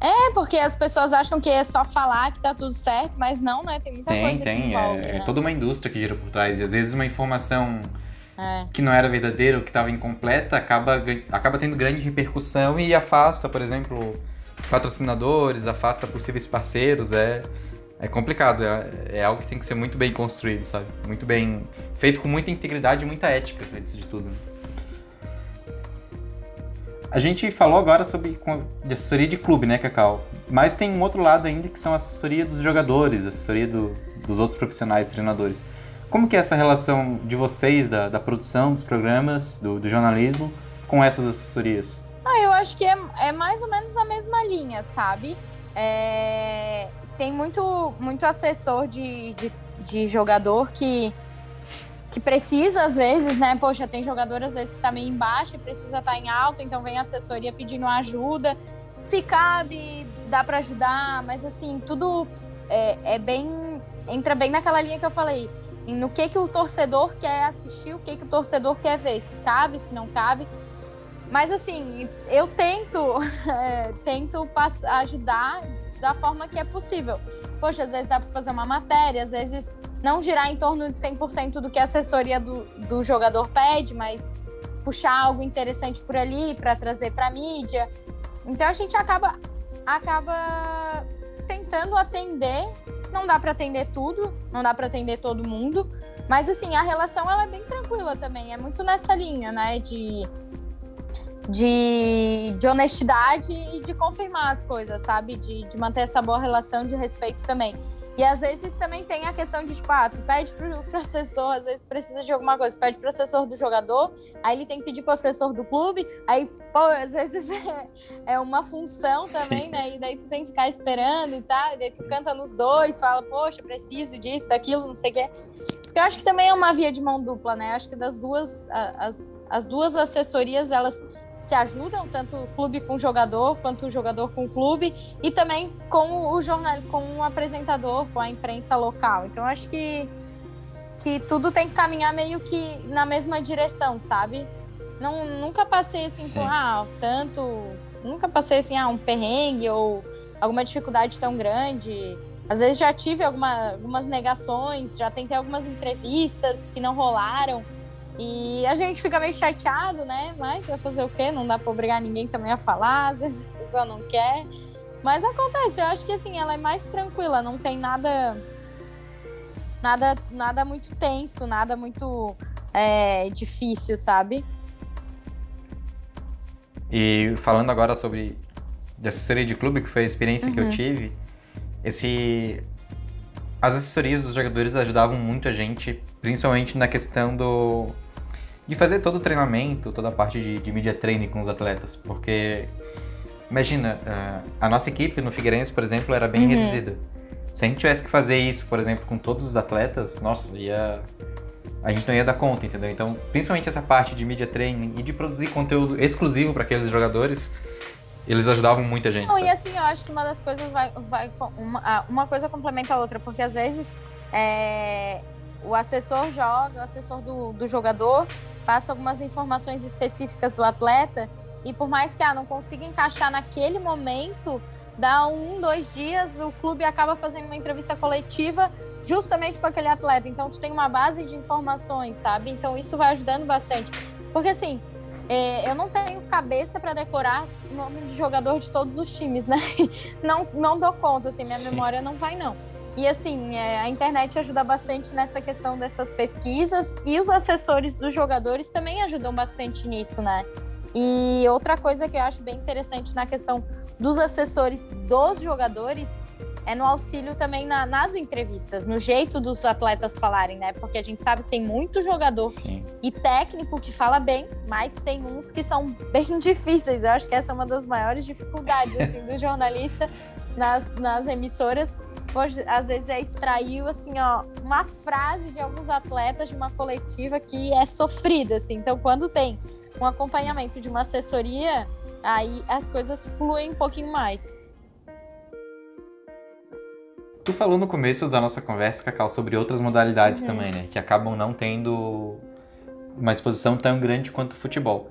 É, porque as pessoas acham que é só falar que tá tudo certo, mas não, né? Tem muita tem, coisa tem. que envolve. É, né? é toda uma indústria que gira por trás. E às vezes uma informação é. que não era verdadeira ou que estava incompleta acaba, acaba tendo grande repercussão e afasta, por exemplo, patrocinadores, afasta possíveis parceiros. É, é complicado. É, é algo que tem que ser muito bem construído, sabe? Muito bem. feito com muita integridade e muita ética, antes de tudo. Né? A gente falou agora sobre assessoria de clube, né, Cacau? Mas tem um outro lado ainda que são a assessoria dos jogadores, assessoria do, dos outros profissionais, treinadores. Como que é essa relação de vocês, da, da produção dos programas, do, do, jornalismo, com essas assessorias? Ah, eu acho que é, é mais ou menos a mesma linha, sabe? É, tem muito, muito assessor de, de, de jogador que que precisa às vezes, né? Poxa, tem jogador às vezes que tá meio embaixo e precisa estar tá em alto, então vem a assessoria pedindo ajuda. Se cabe, dá para ajudar, mas assim, tudo é, é, bem. entra bem naquela linha que eu falei. No que, que o torcedor quer assistir, o que, que o torcedor quer ver, se cabe, se não cabe. Mas assim, eu tento, é, tento ajudar da forma que é possível. Poxa, às vezes dá para fazer uma matéria, às vezes não girar em torno de 100% do que a assessoria do, do jogador pede, mas puxar algo interessante por ali para trazer para mídia. Então a gente acaba acaba tentando atender. Não dá para atender tudo, não dá para atender todo mundo, mas assim a relação ela é bem tranquila também. É muito nessa linha, né? De de, de honestidade e de confirmar as coisas, sabe? De, de manter essa boa relação de respeito também. E às vezes também tem a questão de, tipo, ah, tu pede pro, assessor, às vezes precisa de alguma coisa, pede pro assessor do jogador, aí ele tem que pedir pro assessor do clube, aí, pô, às vezes é, é uma função também, Sim. né? E daí tu tem que ficar esperando e tal, e daí tu canta nos dois, fala, poxa, preciso disso, daquilo, não sei o quê. Eu acho que também é uma via de mão dupla, né? Acho que das duas, as, as duas assessorias, elas se ajudam, tanto o clube com o jogador, quanto o jogador com o clube, e também com o jornal, com o apresentador, com a imprensa local. Então acho que, que tudo tem que caminhar meio que na mesma direção, sabe? Não, nunca passei assim Sim. com, ah, tanto. Nunca passei assim, ah, um perrengue ou alguma dificuldade tão grande. Às vezes já tive alguma, algumas negações, já tentei algumas entrevistas que não rolaram. E a gente fica meio chateado, né? Mas vai fazer o quê? Não dá pra obrigar ninguém também a falar, às vezes a pessoa não quer. Mas acontece, eu acho que assim, ela é mais tranquila, não tem nada. Nada, nada muito tenso, nada muito é, difícil, sabe? E falando agora sobre assessoria de clube, que foi a experiência uhum. que eu uhum. tive, esse as assessorias dos jogadores ajudavam muito a gente, principalmente na questão do de fazer todo o treinamento, toda a parte de, de media training com os atletas, porque imagina, a nossa equipe no Figueirense, por exemplo, era bem uhum. reduzida. Se a gente tivesse que fazer isso, por exemplo, com todos os atletas, nossa, ia a gente não ia dar conta, entendeu? Então, principalmente essa parte de media training e de produzir conteúdo exclusivo para aqueles jogadores, eles ajudavam muita gente. Não, e assim, eu acho que uma das coisas vai. vai uma, uma coisa complementa a outra, porque às vezes é, o assessor joga, o assessor do, do jogador passa algumas informações específicas do atleta, e por mais que ah, não consiga encaixar naquele momento, dá um, dois dias, o clube acaba fazendo uma entrevista coletiva justamente com aquele atleta. Então, tu tem uma base de informações, sabe? Então, isso vai ajudando bastante. Porque, assim, é, eu não tenho cabeça para decorar o nome de jogador de todos os times, né? Não, não dou conta, assim, minha Sim. memória não vai, não. E assim, é, a internet ajuda bastante nessa questão dessas pesquisas e os assessores dos jogadores também ajudam bastante nisso, né? E outra coisa que eu acho bem interessante na questão dos assessores dos jogadores é no auxílio também na, nas entrevistas, no jeito dos atletas falarem, né? Porque a gente sabe que tem muito jogador Sim. e técnico que fala bem, mas tem uns que são bem difíceis. Eu acho que essa é uma das maiores dificuldades assim, do jornalista nas, nas emissoras. Às vezes é extrair assim, ó, uma frase de alguns atletas de uma coletiva que é sofrida, assim. Então, quando tem um acompanhamento de uma assessoria, aí as coisas fluem um pouquinho mais. Tu falou no começo da nossa conversa, Cacau, sobre outras modalidades uhum. também, né? Que acabam não tendo uma exposição tão grande quanto o futebol.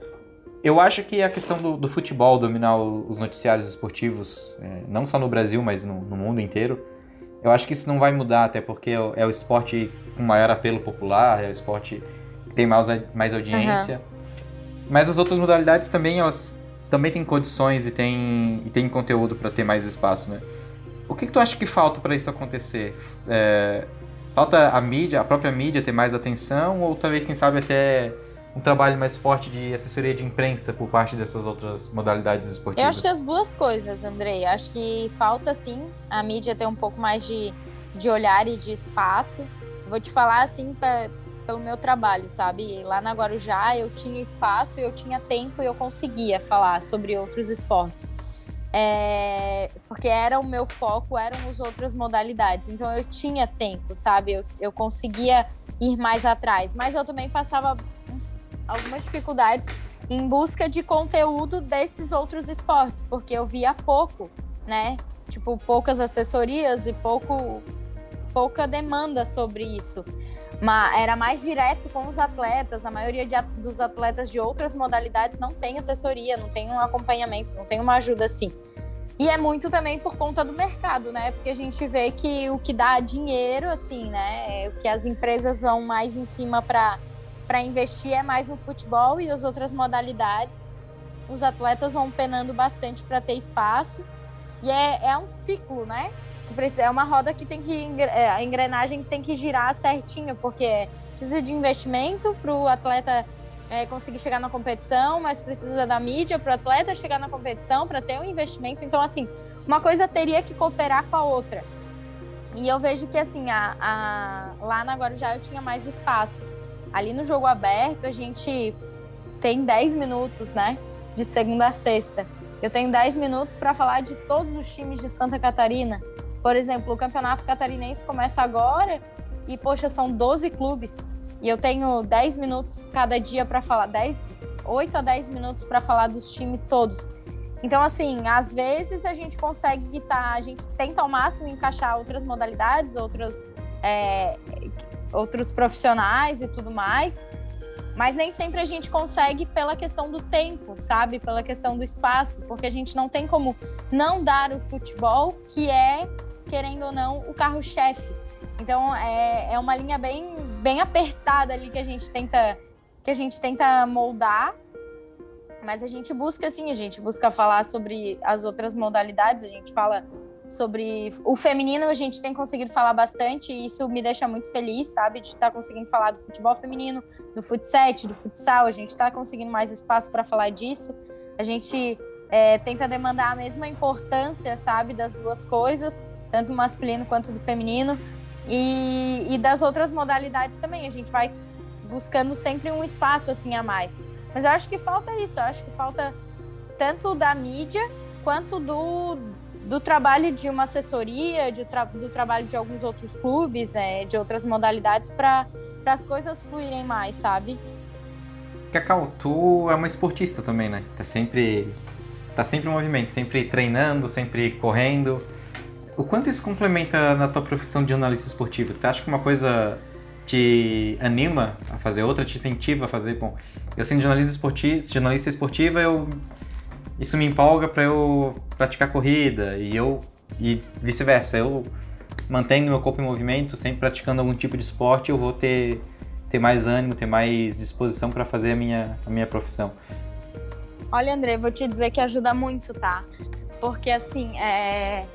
Eu acho que a questão do, do futebol dominar os noticiários esportivos, é, não só no Brasil, mas no, no, mundo inteiro, eu acho que isso não vai mudar, até porque é o, é o esporte com maior apelo popular, é o esporte que tem mais, mais audiência. Uhum. Mas as outras modalidades também, elas também têm condições e têm, e têm conteúdo para ter mais espaço, né? O que, que tu acha que falta para isso acontecer? É, falta a mídia, a própria mídia ter mais atenção ou talvez, quem sabe, até um trabalho mais forte de assessoria de imprensa por parte dessas outras modalidades esportivas? Eu acho que as duas coisas, Andrei. Acho que falta, sim, a mídia ter um pouco mais de, de olhar e de espaço. Vou te falar, assim, pra, pelo meu trabalho, sabe? Lá na Guarujá eu tinha espaço, eu tinha tempo e eu conseguia falar sobre outros esportes. É, porque era o meu foco, eram as outras modalidades. Então eu tinha tempo, sabe? Eu, eu conseguia ir mais atrás. Mas eu também passava algumas dificuldades em busca de conteúdo desses outros esportes, porque eu via pouco, né? Tipo, poucas assessorias e pouco, pouca demanda sobre isso. Mas era mais direto com os atletas. A maioria de, dos atletas de outras modalidades não tem assessoria, não tem um acompanhamento, não tem uma ajuda assim. E é muito também por conta do mercado, né? Porque a gente vê que o que dá dinheiro, assim, né? É o que as empresas vão mais em cima para investir é mais no futebol e as outras modalidades. Os atletas vão penando bastante para ter espaço. E é, é um ciclo, né? É uma roda que tem que. É, a engrenagem tem que girar certinho, porque precisa de investimento para o atleta é, conseguir chegar na competição, mas precisa da mídia para o atleta chegar na competição, para ter um investimento. Então, assim, uma coisa teria que cooperar com a outra. E eu vejo que, assim, a, a, lá na Guarujá eu tinha mais espaço. Ali no jogo aberto, a gente tem 10 minutos, né? De segunda a sexta. Eu tenho 10 minutos para falar de todos os times de Santa Catarina. Por exemplo, o Campeonato Catarinense começa agora e, poxa, são 12 clubes. E eu tenho 10 minutos cada dia para falar, 10, 8 a 10 minutos para falar dos times todos. Então, assim, às vezes a gente consegue estar, tá, a gente tenta ao máximo encaixar outras modalidades, outras. É, outros profissionais e tudo mais. Mas nem sempre a gente consegue pela questão do tempo, sabe? Pela questão do espaço, porque a gente não tem como não dar o futebol, que é, querendo ou não, o carro-chefe. Então é, é uma linha bem, bem apertada ali que a gente tenta que a gente tenta moldar. Mas a gente busca, assim, a gente busca falar sobre as outras modalidades, a gente fala sobre o feminino, a gente tem conseguido falar bastante e isso me deixa muito feliz, sabe? De estar tá conseguindo falar do futebol feminino, do futsal, do futsal, a gente está conseguindo mais espaço para falar disso. A gente é, tenta demandar a mesma importância, sabe, das duas coisas, tanto do masculino quanto do feminino. E, e das outras modalidades também, a gente vai buscando sempre um espaço assim a mais. Mas eu acho que falta isso, eu acho que falta tanto da mídia quanto do, do trabalho de uma assessoria, de, tra do trabalho de alguns outros clubes, é, de outras modalidades, para as coisas fluírem mais, sabe? Cacau, tu é uma esportista também, né? Tá sempre, tá sempre em movimento, sempre treinando, sempre correndo. O quanto isso complementa na tua profissão de jornalista esportivo? Tu acha que uma coisa te anima a fazer outra, te incentiva a fazer? Bom, eu sendo jornalista esportista, jornalista esportiva, eu isso me empolga para eu praticar corrida e eu e vice-versa. Eu mantenho meu corpo em movimento, sempre praticando algum tipo de esporte, eu vou ter ter mais ânimo, ter mais disposição para fazer a minha a minha profissão. Olha, André, vou te dizer que ajuda muito, tá? Porque assim, é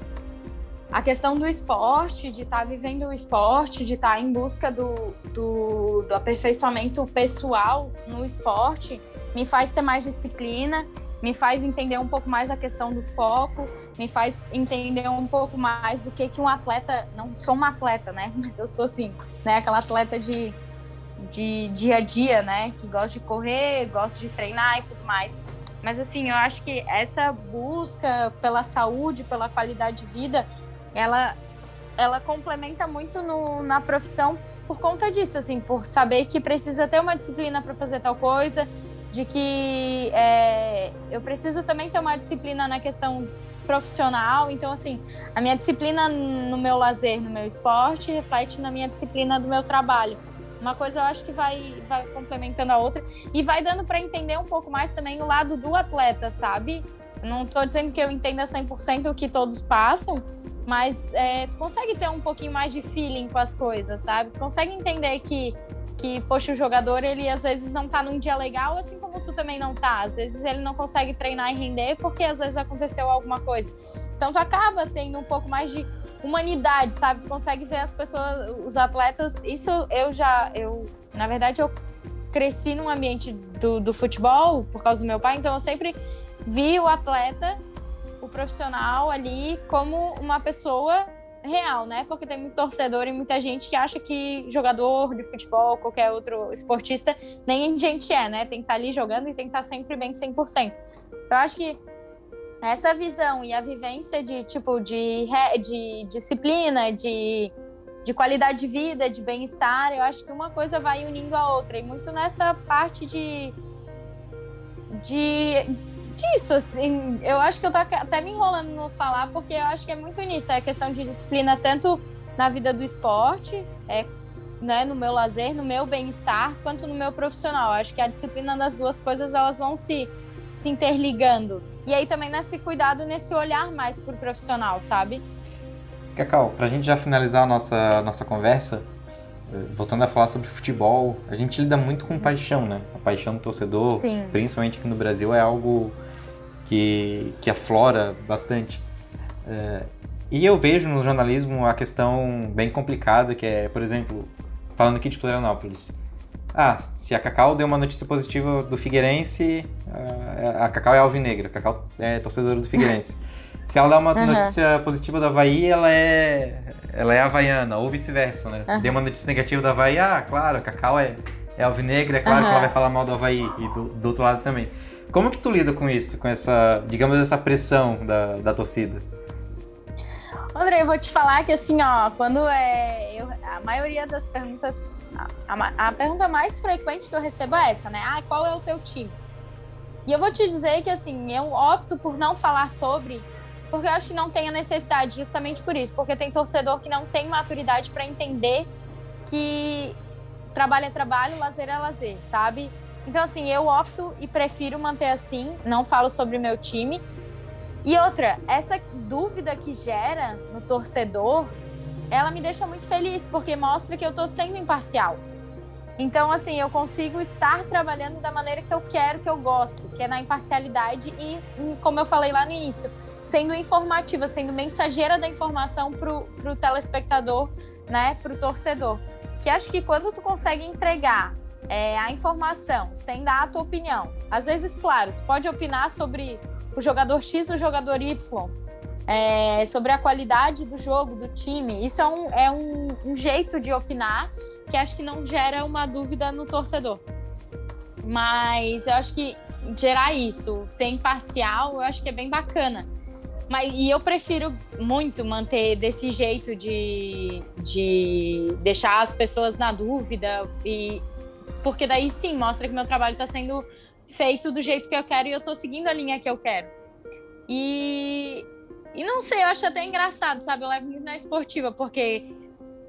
a questão do esporte, de estar tá vivendo o esporte, de estar tá em busca do, do, do, aperfeiçoamento pessoal no esporte, me faz ter mais disciplina, me faz entender um pouco mais a questão do foco, me faz entender um pouco mais do que, que um atleta. Não sou uma atleta, né? Mas eu sou assim, né? Aquela atleta de, de dia a dia, né? Que gosta de correr, gosta de treinar e tudo mais. Mas assim, eu acho que essa busca pela saúde, pela qualidade de vida, ela, ela complementa muito no, na profissão por conta disso, assim, por saber que precisa ter uma disciplina para fazer tal coisa, de que é, eu preciso também ter uma disciplina na questão profissional. Então, assim, a minha disciplina no meu lazer, no meu esporte, reflete na minha disciplina do meu trabalho. Uma coisa eu acho que vai, vai complementando a outra e vai dando para entender um pouco mais também o lado do atleta, sabe? Não estou dizendo que eu entenda 100% o que todos passam, mas é, tu consegue ter um pouquinho mais de feeling com as coisas, sabe? Tu consegue entender que, que, poxa, o jogador, ele às vezes não tá num dia legal, assim como tu também não tá. Às vezes ele não consegue treinar e render porque às vezes aconteceu alguma coisa. Então tu acaba tendo um pouco mais de humanidade, sabe? Tu consegue ver as pessoas, os atletas. Isso eu já, eu, na verdade, eu cresci num ambiente do, do futebol por causa do meu pai, então eu sempre vi o atleta o profissional ali como uma pessoa real, né? Porque tem muito torcedor e muita gente que acha que jogador de futebol, qualquer outro esportista, nem gente é, né? Tem que estar ali jogando e tem que estar sempre bem 100%. Então, eu acho que essa visão e a vivência de, tipo, de, de disciplina, de, de qualidade de vida, de bem-estar, eu acho que uma coisa vai unindo a outra. E muito nessa parte de, de disso, assim. Eu acho que eu tô até me enrolando no falar, porque eu acho que é muito nisso. É questão de disciplina, tanto na vida do esporte, é, né, no meu lazer, no meu bem-estar, quanto no meu profissional. Eu acho que a disciplina das duas coisas, elas vão se, se interligando. E aí também nesse cuidado, nesse olhar mais pro profissional, sabe? Cacau, pra gente já finalizar a nossa, nossa conversa, eh, voltando a falar sobre futebol, a gente lida muito com paixão, né? A paixão do torcedor, Sim. principalmente aqui no Brasil, é algo que, que aflora bastante. É, e eu vejo no jornalismo a questão bem complicada, que é, por exemplo, falando aqui de Florianópolis. Ah, se a Cacau deu uma notícia positiva do Figueirense, a Cacau é alvinegra, a Cacau é torcedora do Figueirense. se ela dá uma uhum. notícia positiva do Havaí, ela é, ela é havaiana, ou vice-versa, né? Uhum. Deu uma notícia negativa do Havaí, ah, claro, a Cacau é, é alvinegra, é claro uhum. que ela vai falar mal do Havaí, e do, do outro lado também. Como que tu lida com isso, com essa, digamos, essa pressão da, da torcida? André, eu vou te falar que assim, ó, quando é. Eu, a maioria das perguntas. A, a, pergunta mais frequente que eu recebo é essa, né? Ah, qual é o teu time? E eu vou te dizer que assim, eu opto por não falar sobre, porque eu acho que não tem a necessidade, justamente por isso, porque tem torcedor que não tem maturidade para entender que trabalho é trabalho, lazer é lazer, sabe? Então, assim, eu opto e prefiro manter assim, não falo sobre o meu time. E outra, essa dúvida que gera no torcedor, ela me deixa muito feliz, porque mostra que eu tô sendo imparcial. Então, assim, eu consigo estar trabalhando da maneira que eu quero, que eu gosto, que é na imparcialidade e, como eu falei lá no início, sendo informativa, sendo mensageira da informação pro, pro telespectador, né, pro torcedor. Que acho que quando tu consegue entregar é, a informação sem dar a tua opinião, às vezes, claro, tu pode opinar sobre o jogador X ou o jogador Y, é, sobre a qualidade do jogo, do time. Isso é um, é um, um jeito de opinar que acho que não gera uma dúvida no torcedor. Mas eu acho que gerar isso, ser imparcial, eu acho que é bem bacana. Mas, e eu prefiro muito manter desse jeito de, de deixar as pessoas na dúvida, e porque daí sim mostra que meu trabalho está sendo feito do jeito que eu quero e eu estou seguindo a linha que eu quero. E, e não sei, eu acho até engraçado, sabe? Eu levo muito na esportiva, porque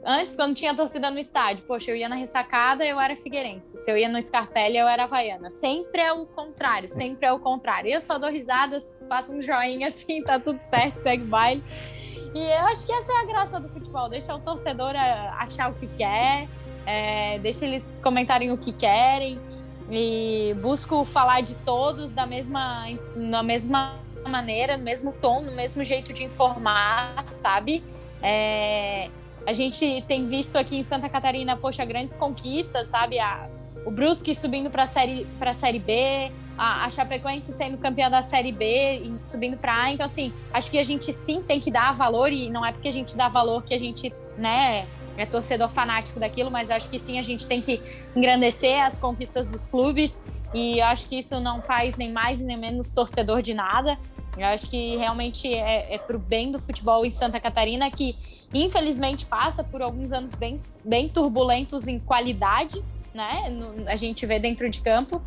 Antes, quando tinha torcida no estádio, poxa, eu ia na ressacada, eu era figueirense. Se eu ia no Scarpelli, eu era havaiana. Sempre é o contrário, sempre é o contrário. Eu só dou risadas, faço um joinha assim, tá tudo certo, segue o baile. E eu acho que essa é a graça do futebol, deixa o torcedor é, achar o que quer, é, deixa eles comentarem o que querem e busco falar de todos da mesma, na mesma maneira, no mesmo tom, no mesmo jeito de informar, sabe? É, a gente tem visto aqui em Santa Catarina, poxa, grandes conquistas, sabe? A, o Brusque subindo para série, a série B, a, a Chapecoense sendo campeã da Série B subindo para A. Então, assim, acho que a gente sim tem que dar valor, e não é porque a gente dá valor que a gente, né, é torcedor fanático daquilo, mas acho que sim a gente tem que engrandecer as conquistas dos clubes. E acho que isso não faz nem mais nem menos torcedor de nada. Eu acho que realmente é, é para o bem do futebol em Santa Catarina, que infelizmente passa por alguns anos bem, bem turbulentos em qualidade, né? A gente vê dentro de campo.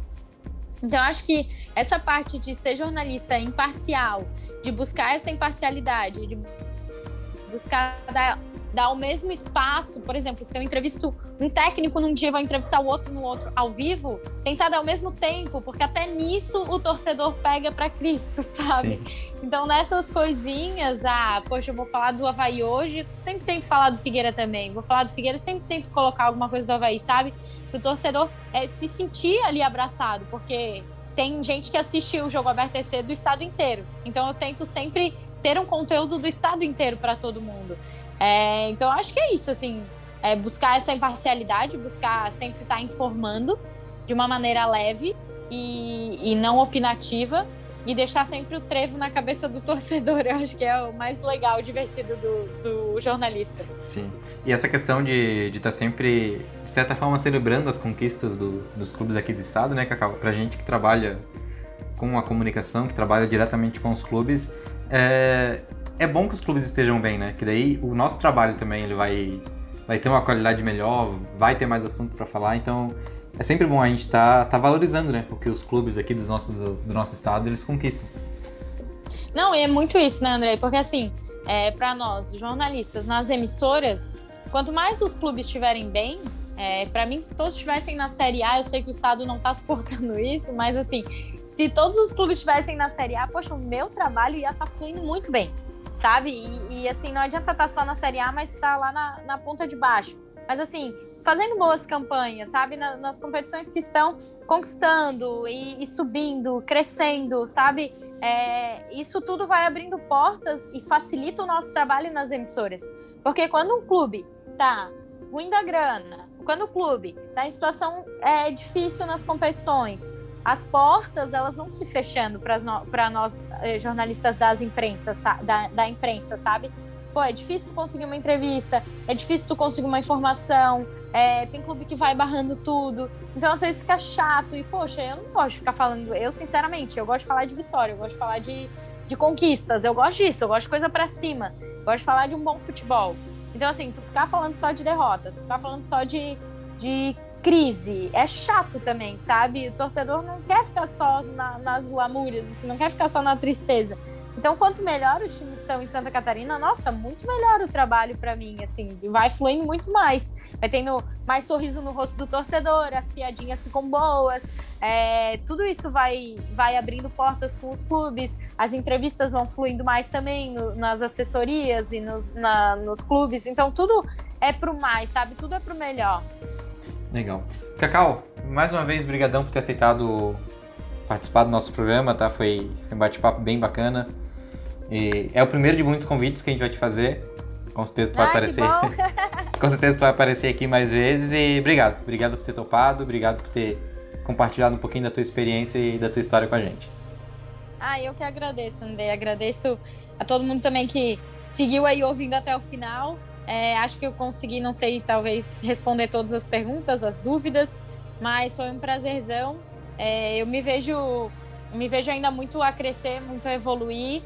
Então, acho que essa parte de ser jornalista imparcial, de buscar essa imparcialidade, de buscar dar dar o mesmo espaço, por exemplo, se eu entrevisto um técnico num dia, vou entrevistar o outro no outro ao vivo, tentar dar o mesmo tempo, porque até nisso o torcedor pega para Cristo, sabe? Sim. Então nessas coisinhas, ah, poxa, eu vou falar do Havaí hoje, sempre tento falar do Figueira também. Vou falar do Figueira, sempre tento colocar alguma coisa do Havaí, sabe? Para o torcedor é, se sentir ali abraçado, porque tem gente que assiste o jogo aberto do estado inteiro. Então eu tento sempre ter um conteúdo do estado inteiro para todo mundo. É, então, acho que é isso, assim, é buscar essa imparcialidade, buscar sempre estar informando de uma maneira leve e, e não opinativa e deixar sempre o trevo na cabeça do torcedor. Eu acho que é o mais legal, divertido do, do jornalista. Sim. E essa questão de estar tá sempre, de certa forma, celebrando as conquistas do, dos clubes aqui do estado, né, Cacau? Pra gente que trabalha com a comunicação, que trabalha diretamente com os clubes, é, é bom que os clubes estejam bem, né? Que daí o nosso trabalho também ele vai, vai ter uma qualidade melhor, vai ter mais assunto para falar, então é sempre bom a gente tá, tá valorizando, né? O que os clubes aqui dos nossos, do nosso estado eles conquistam. Não, e é muito isso, né, André? Porque assim, é, para nós, jornalistas, nas emissoras, quanto mais os clubes estiverem bem, é, para mim, se todos estivessem na Série A, eu sei que o Estado não está suportando isso, mas assim, se todos os clubes estivessem na Série A, poxa, o meu trabalho ia estar tá fluindo muito bem sabe? E, e, assim, não adianta estar tá só na Série A, mas estar tá lá na, na ponta de baixo. Mas assim, fazendo boas campanhas, sabe? Na, nas competições que estão conquistando e, e subindo, crescendo, sabe? É, isso tudo vai abrindo portas e facilita o nosso trabalho nas emissoras. Porque quando um clube tá ruim da grana, quando o clube tá em situação é, difícil nas competições, as portas elas vão se fechando para nós eh, jornalistas das imprensas, da, da imprensa, sabe? Pô, é difícil tu conseguir uma entrevista, é difícil tu conseguir uma informação, é, tem clube que vai barrando tudo. Então, às vezes fica chato. E, poxa, eu não gosto de ficar falando. Eu, sinceramente, eu gosto de falar de vitória, eu gosto de falar de, de conquistas, eu gosto disso, eu gosto de coisa para cima, eu gosto de falar de um bom futebol. Então, assim, tu ficar falando só de derrota, tu ficar falando só de, de crise. É chato também, sabe? O torcedor não quer ficar só na, nas lamúrias, assim, não quer ficar só na tristeza. Então, quanto melhor os times estão em Santa Catarina, nossa, muito melhor o trabalho para mim, assim, vai fluindo muito mais. vai tendo mais sorriso no rosto do torcedor, as piadinhas ficam boas, é, tudo isso vai, vai abrindo portas com os clubes, as entrevistas vão fluindo mais também no, nas assessorias e nos, na, nos clubes, então tudo é pro mais, sabe? Tudo é pro melhor. Legal. Cacau, mais uma vez, brigadão por ter aceitado participar do nosso programa, tá? Foi, um bate-papo bem bacana. E é o primeiro de muitos convites que a gente vai te fazer. Com certeza tu vai Ai, aparecer. Com certeza tu vai aparecer aqui mais vezes e obrigado. Obrigado por ter topado, obrigado por ter compartilhado um pouquinho da tua experiência e da tua história com a gente. Ah, eu que agradeço, André. Agradeço a todo mundo também que seguiu aí ouvindo até o final. É, acho que eu consegui, não sei, talvez responder todas as perguntas, as dúvidas, mas foi um prazerzão. É, eu me vejo, me vejo ainda muito a crescer, muito a evoluir.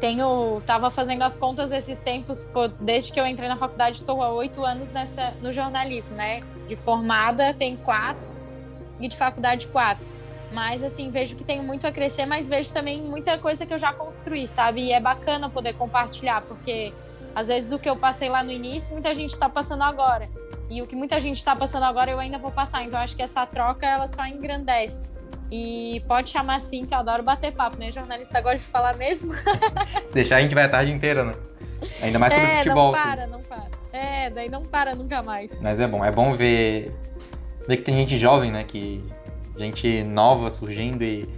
Tenho, tava fazendo as contas esses tempos, pô, desde que eu entrei na faculdade, estou há oito anos nessa, no jornalismo, né? De formada tem quatro e de faculdade quatro. Mas, assim, vejo que tenho muito a crescer, mas vejo também muita coisa que eu já construí, sabe? E é bacana poder compartilhar, porque às vezes o que eu passei lá no início, muita gente está passando agora. E o que muita gente está passando agora, eu ainda vou passar. Então, acho que essa troca, ela só engrandece. E pode chamar assim, que eu adoro bater papo, né? Jornalista gosta de falar mesmo. Se deixar, a gente vai a tarde inteira, né? Ainda mais sobre é, futebol. não assim. para, não para. É, daí não para nunca mais. Mas é bom, é bom ver, ver que tem gente jovem, né? Que gente nova surgindo e,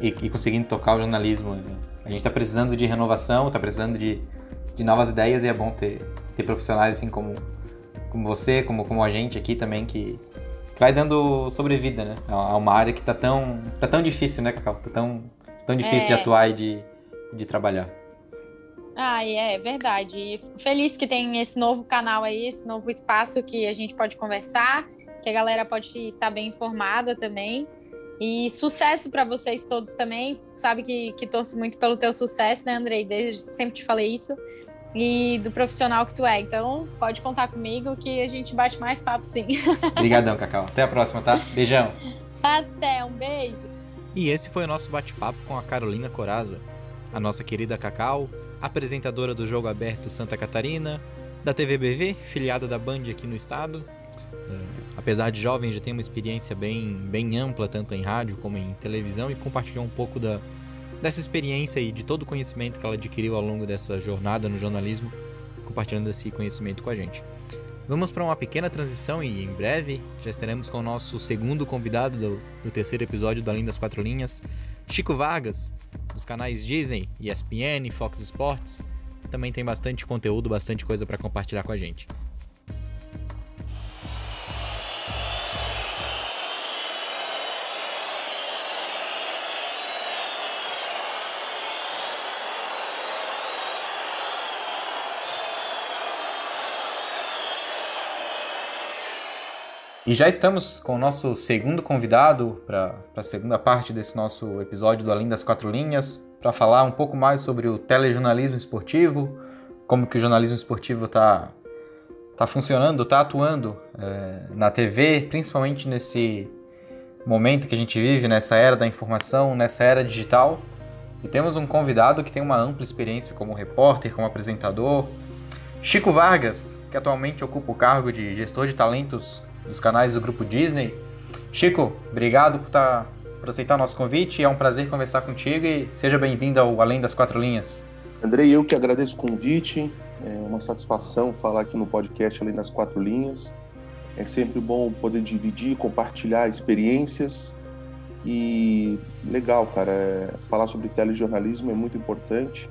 e, e conseguindo tocar o jornalismo. né? A gente tá precisando de renovação, tá precisando de, de novas ideias e é bom ter, ter profissionais assim como, como você, como, como a gente aqui também, que, que vai dando sobrevida, né? A uma área que tá tão, tá tão difícil, né, Cacau? Tá tão, tão difícil de É. atuar e de, de trabalhar. Ah, é verdade. E fico feliz que tem esse novo canal aí, esse novo espaço que a gente pode conversar, que a galera pode estar bem informada também. E sucesso para vocês todos também. Sabe que, que torço muito pelo teu sucesso, né, Andrei? Desde sempre te falei isso. E do profissional que tu é. Então, pode contar comigo que a gente bate mais papo sim. Obrigadão, Cacau. Até a próxima, tá? Beijão. Até, um beijo. E esse foi o nosso bate-papo com a Carolina Coraza, a nossa querida Cacau, apresentadora do Jogo Aberto Santa Catarina, da TVBV, filiada da Band aqui no estado. É, apesar de jovem, já tem uma experiência bem, bem ampla, tanto em rádio como em televisão, e compartilhou um pouco da, dessa experiência e de todo o conhecimento que ela adquiriu ao longo dessa jornada no jornalismo, compartilhando esse conhecimento com a gente. Vamos para uma pequena transição e em breve já estaremos com o nosso segundo convidado do, do terceiro episódio do Além das Quatro Linhas, Chico Vargas, dos canais Disney, ESPN, Fox Sports. Também tem bastante conteúdo, bastante coisa para compartilhar com a gente. E já estamos com o nosso segundo convidado para a segunda parte desse nosso episódio do Além das Quatro Linhas, para falar um pouco mais sobre o telejornalismo esportivo, como que o jornalismo esportivo está tá funcionando, está atuando é, na TV, principalmente nesse momento que a gente vive, nessa era da informação, nessa era digital. E temos um convidado que tem uma ampla experiência como repórter, como apresentador, Chico Vargas, que atualmente ocupa o cargo de gestor de talentos dos canais do Grupo Disney. Chico, obrigado por, tá, por aceitar o nosso convite. É um prazer conversar contigo e seja bem-vindo ao Além das Quatro Linhas. Andrei, eu que agradeço o convite. É uma satisfação falar aqui no podcast Além das Quatro Linhas. É sempre bom poder dividir, compartilhar experiências. E legal, cara, é, falar sobre telejornalismo é muito importante,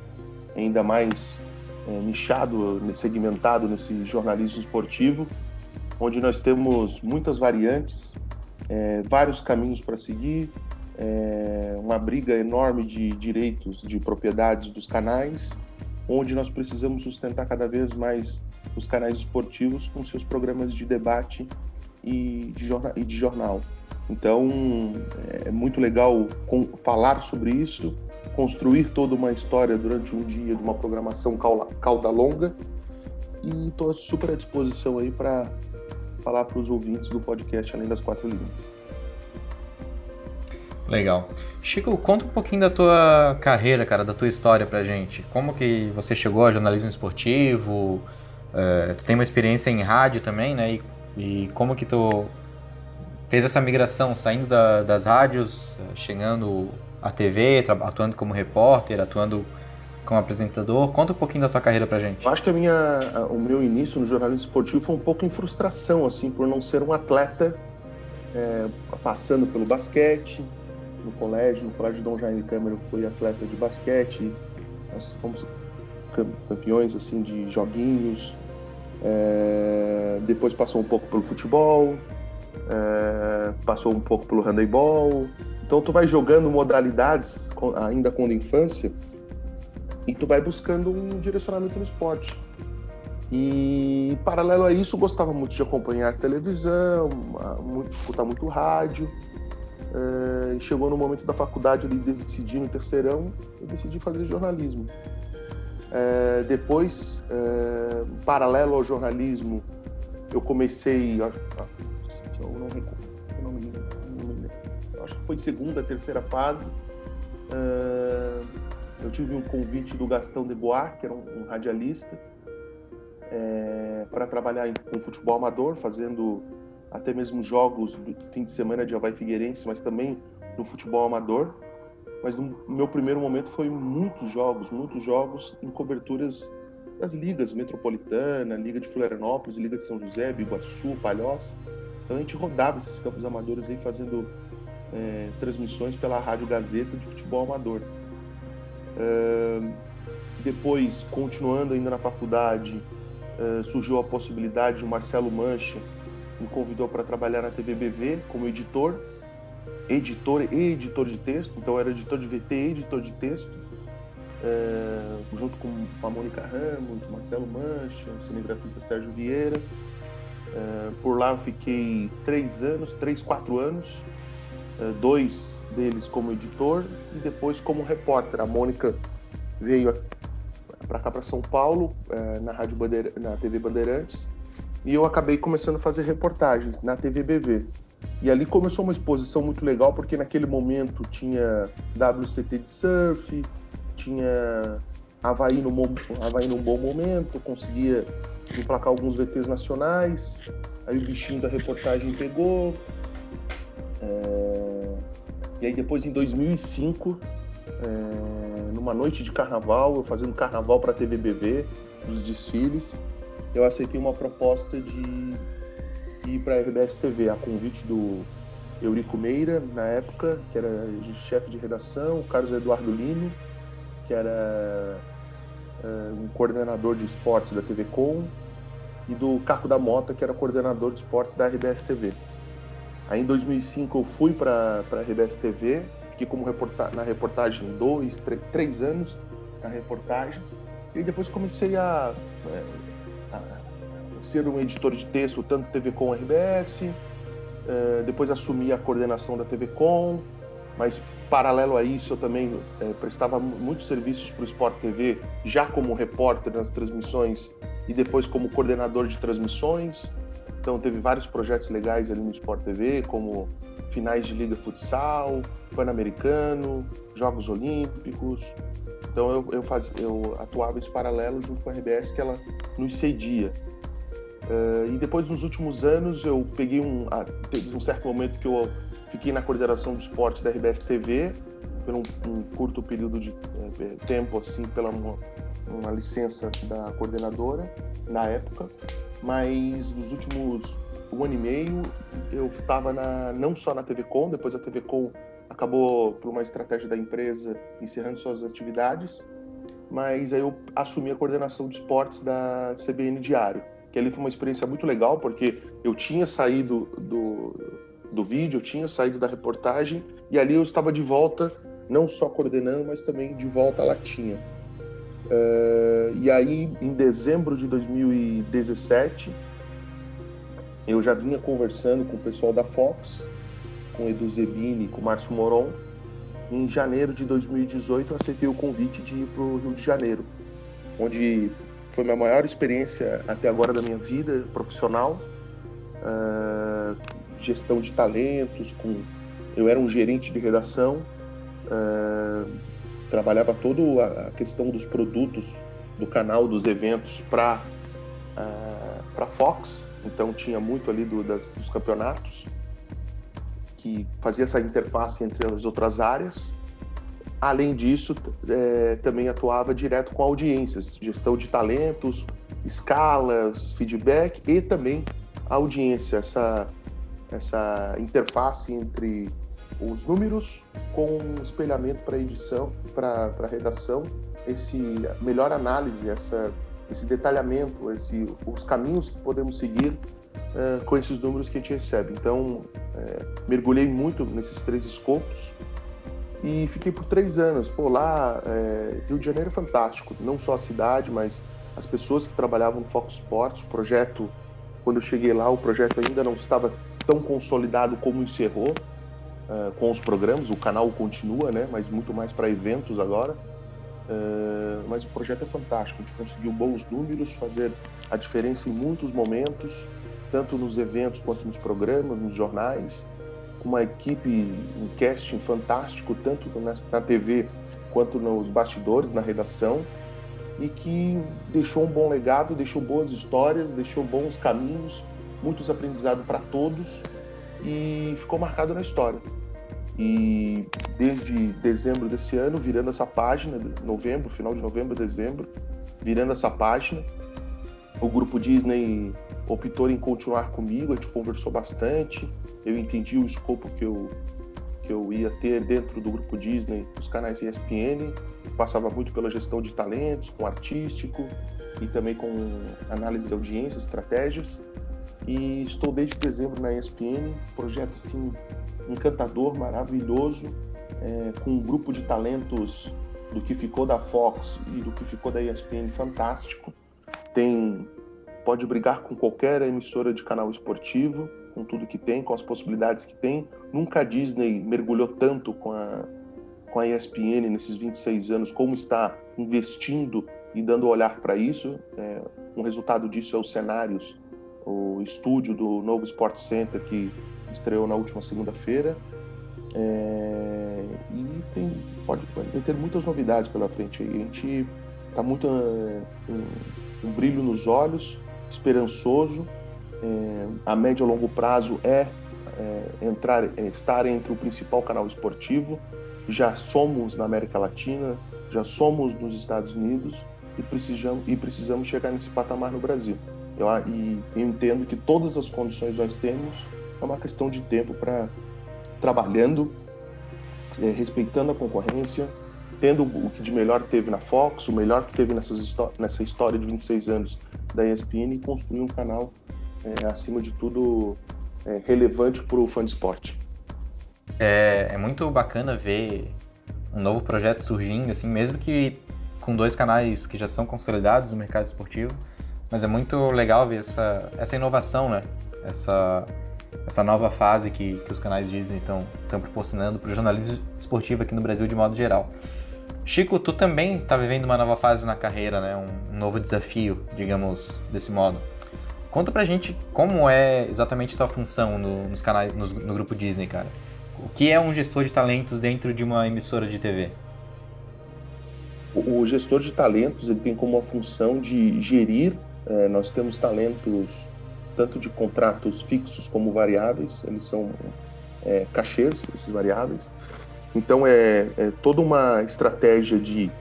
ainda mais é, nichado, segmentado nesse jornalismo esportivo, onde nós temos muitas variantes, é, vários caminhos para seguir, é, uma briga enorme de direitos, de propriedades dos canais, onde nós precisamos sustentar cada vez mais os canais esportivos com seus programas de debate e de, jornal. E de jornal. Então, é muito legal com, falar sobre isso, construir toda uma história durante um dia de uma programação cauda longa e estou super à disposição aí para falar para os ouvintes do podcast Além das Quatro Linhas. Legal. Chico, conta um pouquinho da tua carreira, cara, da tua história pra gente. Como que você chegou ao jornalismo esportivo? É, tu tem uma experiência em rádio também, né? E E como que tu fez essa migração, saindo da, das rádios, chegando à TV, atuando como repórter, atuando como apresentador. Conta um pouquinho da tua carreira pra gente. Eu acho que a minha, o meu início no jornalismo esportivo foi um pouco em frustração, assim, por não ser um atleta é, passando pelo basquete, no colégio, no colégio Dom Jaime Câmara eu fui atleta de basquete, nós fomos campeões assim de joguinhos, é, depois passou um pouco pelo futebol, é, passou um pouco pelo handebol, então tu vai jogando modalidades ainda quando infância e tu vai buscando um direcionamento no esporte. E paralelo a isso, gostava muito de acompanhar televisão, muito, escutar muito rádio. Uh, chegou no momento da faculdade ali de decidir no terceirão, eu decidi fazer jornalismo. Uh, depois, uh, paralelo ao jornalismo, eu comecei. A, eu não, eu não, não, não, acho que foi segunda, terceira fase. Eu tive um convite do Gastão de Bois, que era um, um radialista, é, para trabalhar em, com futebol amador, fazendo até mesmo jogos do fim de semana de Havaí Figueirense, mas também no futebol amador. Mas no meu primeiro momento foi muitos jogos, muitos jogos em coberturas das ligas metropolitana, Liga de Florianópolis, Liga de São José, Biguaçu, Palhoça. Então a gente rodava esses campos amadores aí fazendo é, transmissões pela Rádio Gazeta de futebol amador. Depois, continuando ainda na faculdade, surgiu a possibilidade de Marcelo Mancha me convidou para trabalhar na TVBV como editor, editor e editor de texto, então era editor de VT e editor de texto, junto com a Mônica Ramos, Marcelo Mancha, o cinegrafista Sérgio Vieira. Por lá eu fiquei três anos, três, quatro anos, dois deles como editor e depois como repórter. A Mônica veio para cá para São Paulo, na rádio Bandeira, na TV Bandeirantes, e eu acabei começando a fazer reportagens na TV BV. E ali começou uma exposição muito legal, porque naquele momento tinha WCT de surf, tinha Havaí, no, Havaí num bom momento, conseguia emplacar alguns VTs nacionais, aí o bichinho da reportagem pegou. É... E aí depois em 2005, é... numa noite de carnaval, eu fazendo carnaval para a TV BV, dos desfiles, eu aceitei uma proposta de ir para a RBS TV, a convite do Eurico Meira, na época, que era chefe de redação, o Carlos Eduardo Lino, que era uh, um coordenador de esportes da TV Com, e do Caco da Mota, que era coordenador de esportes da RBS TV. Aí em 2005 eu fui para a RBS TV, fiquei como reporta na reportagem dois, três anos na reportagem, e depois comecei a é, ser um editor de texto, tanto TV Com RBS, é, depois assumi a coordenação da TV Com, mas paralelo a isso eu também é, prestava muitos serviços para o Sport TV, já como repórter nas transmissões e depois como coordenador de transmissões. Então teve vários projetos legais ali no Sport TV, como finais de Liga Futsal, Pan-Americano, Jogos Olímpicos. Então eu, eu, faz, eu atuava em paralelo junto com a RBS, que ela nos cedia. Uh, e depois, nos últimos anos, eu peguei um. Ah, teve um certo momento que eu fiquei na coordenação do esporte da RBS TV, por um, um curto período de eh, tempo, assim, pela uma, uma, licença da coordenadora, na época. Mas nos últimos um ano e meio, eu estava não só na TV Com, depois a TV Com acabou, por uma estratégia da empresa, encerrando suas atividades, mas aí eu assumi a coordenação de esportes da CBN Diário que ali foi uma experiência muito legal, porque eu tinha saído do, do vídeo, eu tinha saído da reportagem, e ali eu estava de volta, não só coordenando, mas também de volta à latinha. Uh, e aí, em dezembro de 2017, eu já vinha conversando com o pessoal da Fox, com Edu Zebini, com Márcio Moron. Em janeiro de 2018, eu aceitei o convite de ir para o Rio de Janeiro, onde foi minha maior experiência até agora da minha vida profissional. Uh, gestão de talentos, com eu era um gerente de redação, uh, trabalhava toda a questão dos produtos do canal, dos eventos para uh, para Fox então tinha muito ali do, das, dos campeonatos, que fazia essa interface entre as outras áreas. Além disso, é, também atuava direto com audiências, gestão de talentos, escalas, feedback e também audiência, essa, essa interface entre os números com espelhamento para edição, para redação, esse melhor análise, essa, esse detalhamento, esse, os caminhos que podemos seguir uh, com esses números que a gente recebe. Então, uh, mergulhei muito nesses três escopos e fiquei por três anos. Pô, lá, uh, Rio de Janeiro é fantástico, não só a cidade, mas as pessoas que trabalhavam no Foco Sports, o projeto, quando eu cheguei lá, o projeto ainda não estava tão consolidado como encerrou uh, com os programas, o canal continua, né, mas muito mais para eventos agora. Uh, mas o projeto é fantástico, a gente conseguiu bons números, fazer a diferença em muitos momentos, tanto nos eventos quanto nos programas, nos jornais, com uma equipe, um casting fantástico, tanto na, na TV quanto nos bastidores, na redação e que deixou um bom legado, deixou boas histórias, deixou bons caminhos, muitos aprendizados para todos e ficou marcado na história. E desde dezembro desse ano, virando essa página, novembro, final de novembro, dezembro, virando essa página, o grupo Disney optou em continuar comigo, a gente conversou bastante, eu entendi o escopo que eu, que eu ia ter dentro do grupo Disney, os canais ESPN, passava muito pela gestão de talentos, com artístico e também com análise de audiência, estratégias. E estou desde dezembro na ESPN, projeto assim encantador, maravilhoso, é, com um grupo de talentos do que ficou da Fox e do que ficou da ESPN fantástico. Tem pode brigar com qualquer emissora de canal esportivo, com tudo que tem, com as possibilidades que tem. Nunca a Disney mergulhou tanto com a, com a ESPN nesses 26 anos, como está investindo e dando olhar para isso. É, um resultado disso é os cenários, o estúdio do novo Sport Center que estreou na última segunda-feira. É, e tem, pode, pode ter muitas novidades pela frente aí. A gente está muito é, um, um brilho nos olhos, esperançoso. É, a médio e longo prazo é, é entrar, é estar entre o principal canal esportivo. Já somos na América Latina, já somos nos Estados Unidos e precisamos, e precisamos chegar nesse patamar no Brasil. Eu, e eu entendo que todas as condições nós temos, é uma questão de tempo para trabalhando, é, respeitando a concorrência, tendo o que de melhor teve na Fox, o melhor que teve nessas, nessa história de 26 anos da ESPN e construir um canal é, acima de tudo, é, relevante para o fã de esporte. É, é muito bacana ver um novo projeto surgindo, assim, mesmo que com dois canais que já são consolidados no mercado esportivo, mas é muito legal ver essa, essa inovação, né? Essa, essa nova fase que, que os canais Disney estão, estão proporcionando para o jornalismo esportivo aqui no Brasil de modo geral. Chico, tu também está vivendo uma nova fase na carreira, né? Um, novo desafio, digamos, desse modo. Conta pra gente como é exatamente tua função no, nos canais, no, no grupo Disney, cara. O que é um gestor de talentos dentro de uma emissora de TV? O, o gestor de talentos ele tem como a função de gerir. É, nós temos talentos tanto de contratos fixos como variáveis. Eles são é, cachês, esses variáveis. Então é, é toda uma estratégia de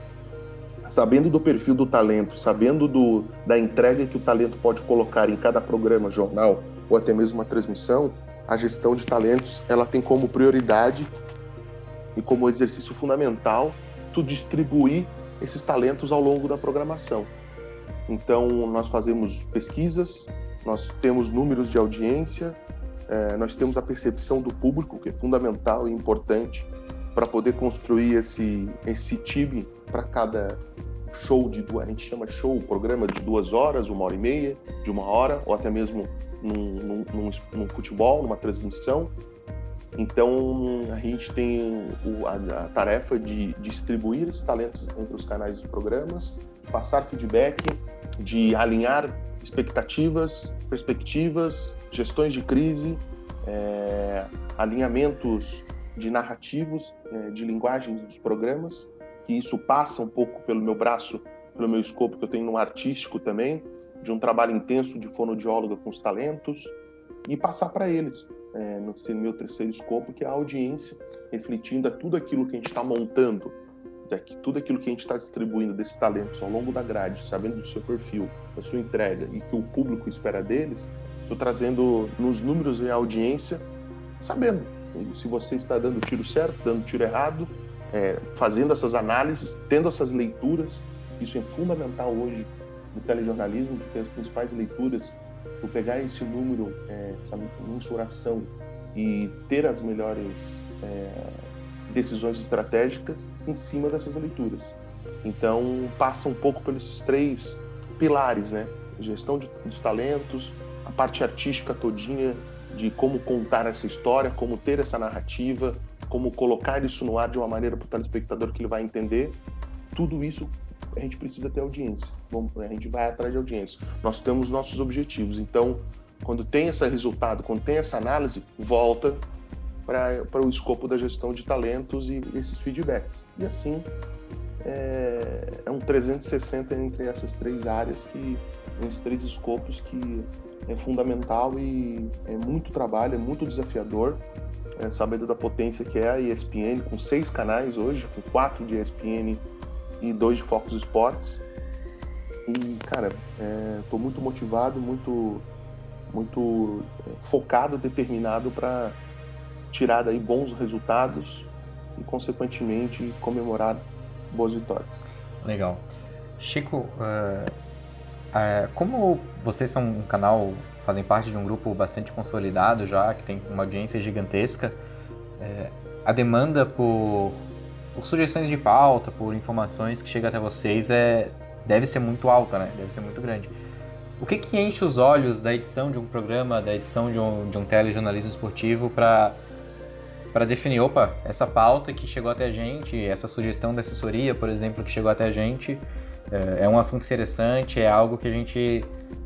sabendo do perfil do talento, sabendo do, da entrega que o talento pode colocar em cada programa, jornal ou até mesmo uma transmissão, a gestão de talentos ela tem como prioridade e como exercício fundamental tu distribuir esses talentos ao longo da programação. Então nós fazemos pesquisas, nós temos números de audiência, é, nós temos a percepção do público que é fundamental e importante para poder construir esse esse time para cada show de duas, a gente chama show, programa de duas horas, uma hora e meia, de uma hora, ou até mesmo num, num, num, num futebol, numa transmissão. Então a gente tem o, a, a, tarefa de distribuir esses talentos entre os canais de programas, passar feedback, de alinhar expectativas, perspectivas, gestões de crise, é, alinhamentos de narrativos, é, de linguagens dos programas que isso passa um pouco pelo meu braço, pelo meu escopo que eu tenho no artístico também, de um trabalho intenso de fonoaudióloga com os talentos e passar para eles, é, no meu terceiro escopo, que é a audiência, refletindo a tudo aquilo que a gente está montando, tudo aquilo que a gente está distribuindo desses talentos ao longo da grade, sabendo do seu perfil, da sua entrega e que o público espera deles, estou trazendo nos números e audiência, sabendo se você está dando tiro certo, dando tiro errado, é, fazendo essas análises, tendo essas leituras. Isso é fundamental hoje no telejornalismo, porque as principais leituras, por pegar esse número, é, essa mensuração e ter as melhores é, decisões estratégicas em cima dessas leituras. Então, passa um pouco pelos três pilares, né? Gestão de, talentos, a parte artística todinha de como contar essa história, como ter essa narrativa, como colocar isso no ar de uma maneira para o telespectador que ele vai entender. Tudo isso a gente precisa ter audiência. Vamos, a gente vai atrás de audiência. Nós temos nossos objetivos. Então, quando tem esse resultado, quando tem essa análise, volta para o escopo da gestão de talentos e esses feedbacks. E assim, é, é um 360 entre essas três áreas, que, esses três escopos que é fundamental e é muito trabalho, é muito desafiador. É, sabendo da potência que é a ESPN, com seis canais hoje, com quatro de ESPN e dois de Focus Sports. E, cara, estou é, muito motivado, muito, muito é, focado, determinado para tirar daí bons resultados e, consequentemente, comemorar boas vitórias. Legal. Chico, uh, uh, como vocês são um canal fazem parte de um grupo bastante consolidado já, que tem uma audiência gigantesca, é, a demanda por, por, sugestões de pauta, por informações que chega até vocês é, deve ser muito alta, né? Deve ser muito grande. O que, que enche os olhos da edição de um programa, da edição de um, de um telejornalismo esportivo para para definir, opa, essa pauta que chegou até a gente, essa sugestão da assessoria, por exemplo, que chegou até a gente, é, é um assunto interessante, é algo que a gente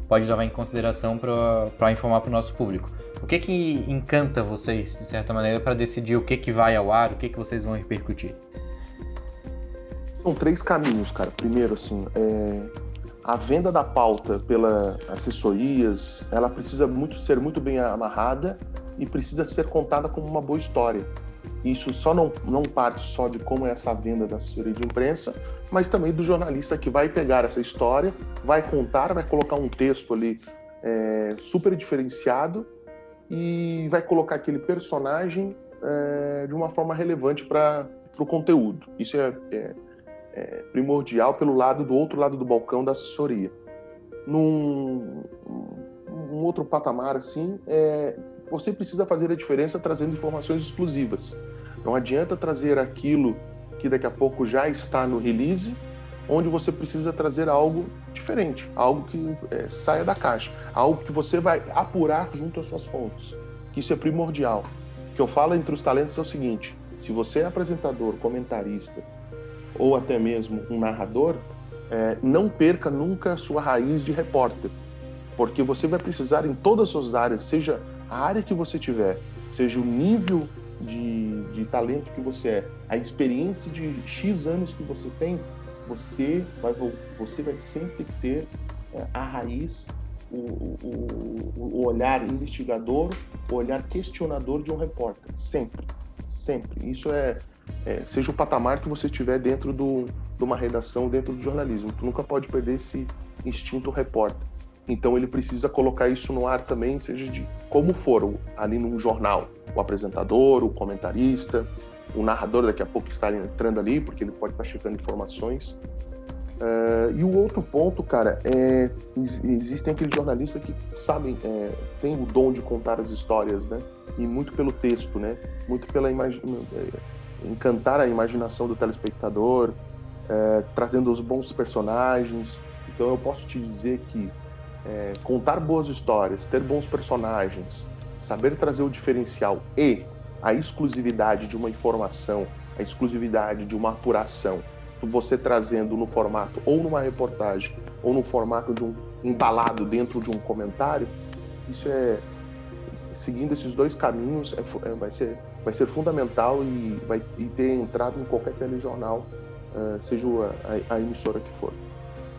pode levar em consideração para informar para o nosso público. O que que encanta vocês, de certa maneira, para decidir o que que vai ao ar, o que que vocês vão repercutir? São três caminhos, cara. Primeiro, assim, é... a venda da pauta pela assessorias, ela precisa muito ser muito bem amarrada e precisa ser contada como uma boa história. Isso só não, não parte só de como é essa venda da assessoria de imprensa, mas também do jornalista que vai pegar essa história, vai contar, vai colocar um texto ali é, super diferenciado e vai colocar aquele personagem é, de uma forma relevante para o conteúdo. Isso é, é, é, primordial pelo lado do outro lado do balcão da assessoria. Num um outro patamar assim, é, você precisa fazer a diferença trazendo informações exclusivas. Não adianta trazer aquilo que daqui a pouco já está no release, onde você precisa trazer algo diferente, algo que é, saia da caixa, algo que você vai apurar junto às suas fontes. Isso é primordial. O que eu falo entre os talentos é o seguinte: se você é apresentador, comentarista ou até mesmo um narrador, é, não perca nunca a sua raiz de repórter, porque você vai precisar em todas as suas áreas, seja a área que você tiver, seja o nível de, de talento que você é, a experiência de X anos que você tem, você vai, você vai sempre ter é, a raiz, o, o, o, olhar investigador, o olhar questionador de um repórter. Sempre. Sempre. Isso é, é seja o patamar que você tiver dentro do, de uma redação, dentro do jornalismo. Tu nunca pode perder esse instinto repórter. Então ele precisa colocar isso no ar também, seja de como for, ali num jornal. O apresentador, o comentarista, o narrador daqui a pouco está entrando ali, porque ele pode estar checando informações. Uh, e o outro ponto, cara, é existem aqueles jornalistas que sabem, é, têm o dom de contar as histórias, né? E muito pelo texto, né? Muito pela imagem, é, encantar a imaginação do telespectador, é, trazendo os bons personagens. Então eu posso te dizer que é, contar boas histórias, ter bons personagens, saber trazer o diferencial e a exclusividade de uma informação, a exclusividade de uma apuração, você trazendo no formato ou numa reportagem ou no formato de um embalado dentro de um comentário, isso é seguindo esses dois caminhos é, é, vai ser vai ser fundamental e vai e ter entrado em qualquer telejornal, uh, seja a, a, emissora que for.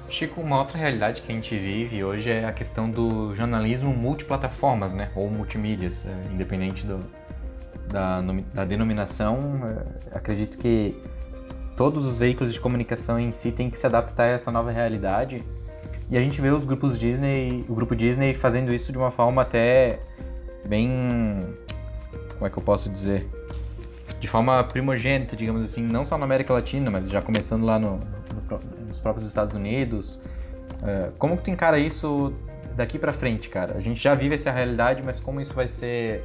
Chico, uma outra realidade que a gente vive hoje é a questão do jornalismo multiplataformas, né? Ou multimídias, é, independente do, da, da denominação. É, acredito que todos os veículos de comunicação em si têm que se adaptar a essa nova realidade. E a gente vê os grupos Disney, o grupo Disney fazendo isso de uma forma até bem. Como é que eu posso dizer? De forma primogênita, digamos assim, não só na América Latina, mas já começando lá no, no, nos próprios Estados Unidos. Uh, como que tu encara isso daqui para frente, cara? A gente já vive essa realidade, mas como isso vai ser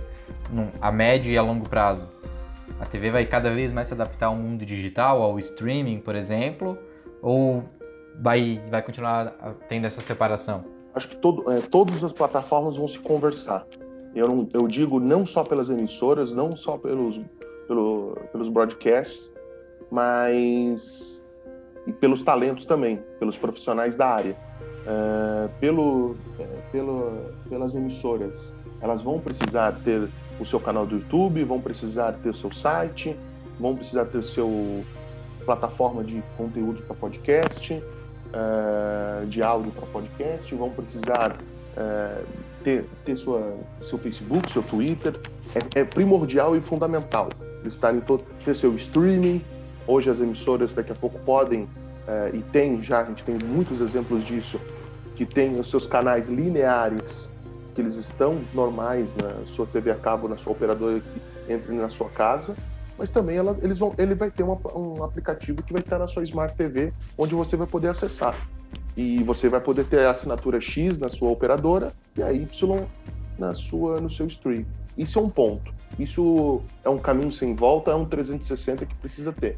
num, a médio e a longo prazo? A TV vai cada vez mais se adaptar ao mundo digital, ao streaming, por exemplo, ou vai, vai continuar tendo essa separação? Acho que todo, é, todas as plataformas vão se conversar. Eu, não, eu digo não só pelas emissoras, não só pelos, pelo, pelos broadcasts, mas pelos talentos também, pelos profissionais da área, uh, pelo, é, pelo, pelas emissoras. Elas vão precisar ter o seu canal do YouTube, vão precisar ter o seu site, vão precisar ter o seu plataforma de conteúdo para podcast, uh, de áudio para podcast, vão precisar uh, ter, ter sua, seu Facebook, seu Twitter. É, é primordial e fundamental estarem todo, ter seu streaming. Hoje as emissoras daqui a pouco podem uh, e tem já, a gente tem muitos exemplos disso, que tem os seus canais lineares que eles estão normais na sua TV a cabo, na sua operadora que entre na sua casa, mas também ela, eles vão, ele vai ter uma, um aplicativo que vai estar na sua Smart TV, onde você vai poder acessar. E você vai poder ter a assinatura X na sua operadora e a Y na sua, no seu stream. Isso é um ponto. Isso é um caminho sem volta, é um 360 que precisa ter.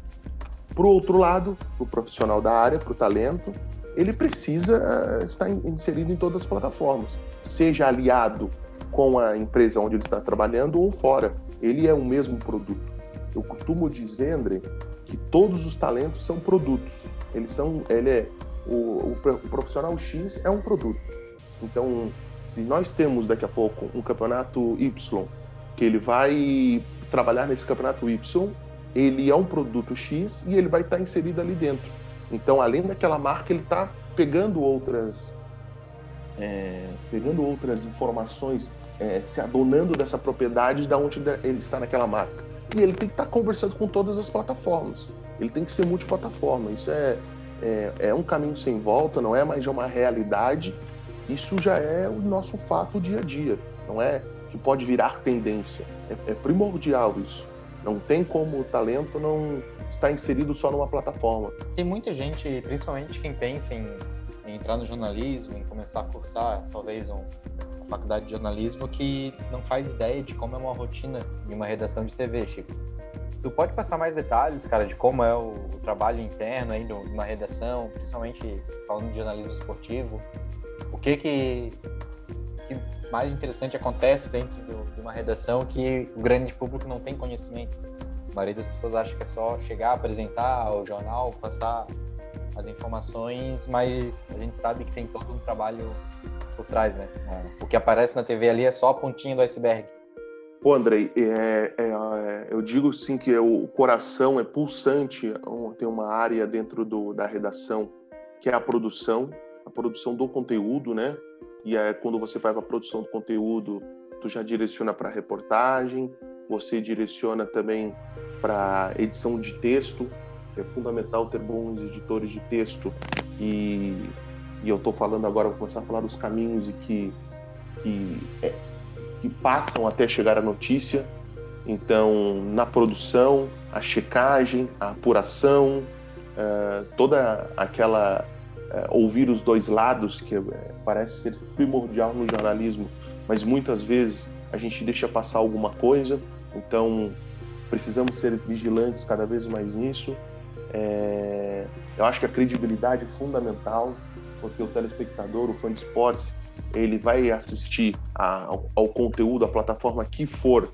Por outro lado, o profissional da área, para o talento, ele precisa eh, estar inserido em todas as plataformas, seja aliado com a empresa onde ele está trabalhando ou fora. Ele é o mesmo produto. Eu costumo dizer, André, que todos os talentos são produtos. Eles são, ele é o, o, o profissional X é um produto. Então, se nós temos daqui a pouco um campeonato Y, que ele vai trabalhar nesse campeonato Y, ele é um produto X e ele vai estar inserido ali dentro. Então, além daquela marca, ele está pegando outras, é, pegando outras informações, é, se adonando dessa propriedade da onde ele está naquela marca. E ele tem que estar tá conversando com todas as plataformas. Ele tem que ser multiplataforma. Isso é, é, é um caminho sem volta, não é mais uma realidade. Isso já é o nosso fato dia a dia. Não é que pode virar tendência. É, é primordial isso. Não tem como o talento não estar inserido só numa plataforma. Tem muita gente, principalmente quem pensa em, em entrar no jornalismo, em começar a cursar talvez um, uma faculdade de jornalismo, que não faz ideia de como é uma rotina de uma redação de TV, Chico. Tu pode passar mais detalhes, cara, de como é o, o trabalho interno aí de uma redação, principalmente falando de jornalismo esportivo? O que que, que mais interessante acontece dentro do, de uma redação que o grande público não tem conhecimento. A maioria das pessoas acha que é só chegar, apresentar o jornal, passar as informações, mas a gente sabe que tem todo um trabalho por trás, né? O que aparece na TV ali é só a pontinha do iceberg. Pô, Andrei, é, é, é, eu digo sim que o coração é pulsante, tem uma área dentro do, da redação que é a produção, a produção do conteúdo, né? E é quando você vai para a produção do conteúdo, tu já direciona para reportagem, você direciona também para edição de texto. É fundamental ter bons editores de texto e, e eu estou falando agora, vou começar a falar dos caminhos e que, que, é, que passam até chegar à notícia. Então, na produção, a checagem, a apuração, uh, toda aquela é, ouvir os dois lados, que é, parece ser primordial no jornalismo, mas muitas vezes a gente deixa passar alguma coisa, então precisamos ser vigilantes cada vez mais nisso. É, eu acho que a credibilidade é fundamental, porque o telespectador, o fã de esportes, ele vai assistir a, ao, ao, conteúdo, a plataforma que for,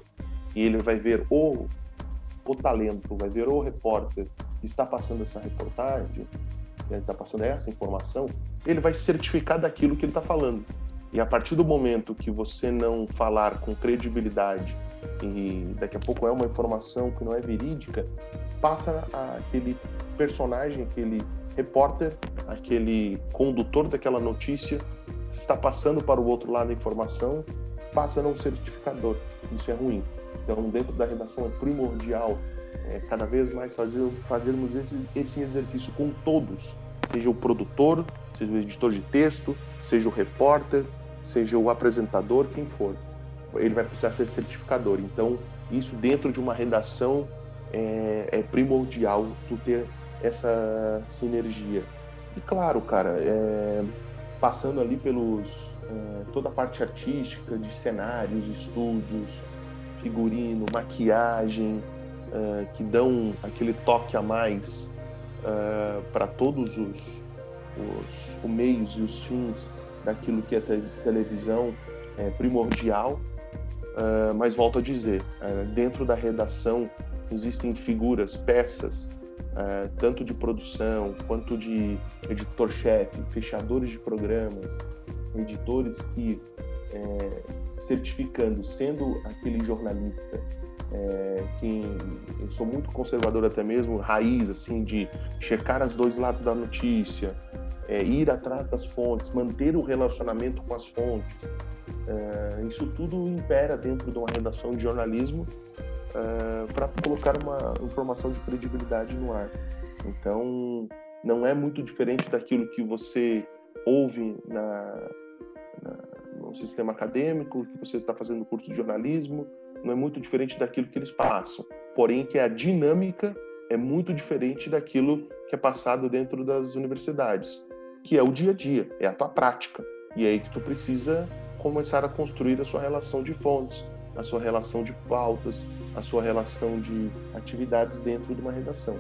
e ele vai ver o, o talento, vai ver o repórter que está passando essa reportagem, ele está passando essa informação, ele vai certificar daquilo que ele está falando. E a partir do momento que você não falar com credibilidade e daqui a pouco é uma informação que não é verídica, passa aquele personagem, aquele repórter, aquele condutor daquela notícia, está passando para o outro lado a informação, passa a não certificador. Isso é ruim. Então, dentro da redação é primordial é, cada vez mais fazer, fazermos esse, esse exercício com todos, seja o produtor, seja o editor de texto, seja o repórter, seja o apresentador, quem for. Ele vai precisar ser certificador. Então, isso dentro de uma redação é, é primordial tu ter essa sinergia. E claro, cara, é, passando ali pelos é, toda a parte artística de cenários, estúdios, figurino, maquiagem, é, que dão aquele toque a mais é, para todos os, os, os, meios e os fins daquilo que é te televisão é primordial. É, mas volto a dizer, dentro da redação existem figuras, peças uh, tanto de produção quanto de editor-chefe, fechadores de programas, editores que, certificando, sendo aquele jornalista é, que eu sou muito conservador até mesmo, raiz, assim, de checar os dois lados da notícia, é, ir atrás das fontes, manter o relacionamento com as fontes. É, isso tudo impera dentro de uma redação de jornalismo é, para colocar uma informação de credibilidade no ar. Então, não é muito diferente daquilo que você ouve na, na no sistema acadêmico, que você está fazendo curso de jornalismo, não é muito diferente daquilo que eles passam. Porém, que a dinâmica é muito diferente daquilo que é passado dentro das universidades, que é o dia a dia, é a tua prática. E é aí que tu precisa começar a construir a sua relação de fontes, a sua relação de pautas, a sua relação de atividades dentro de uma redação.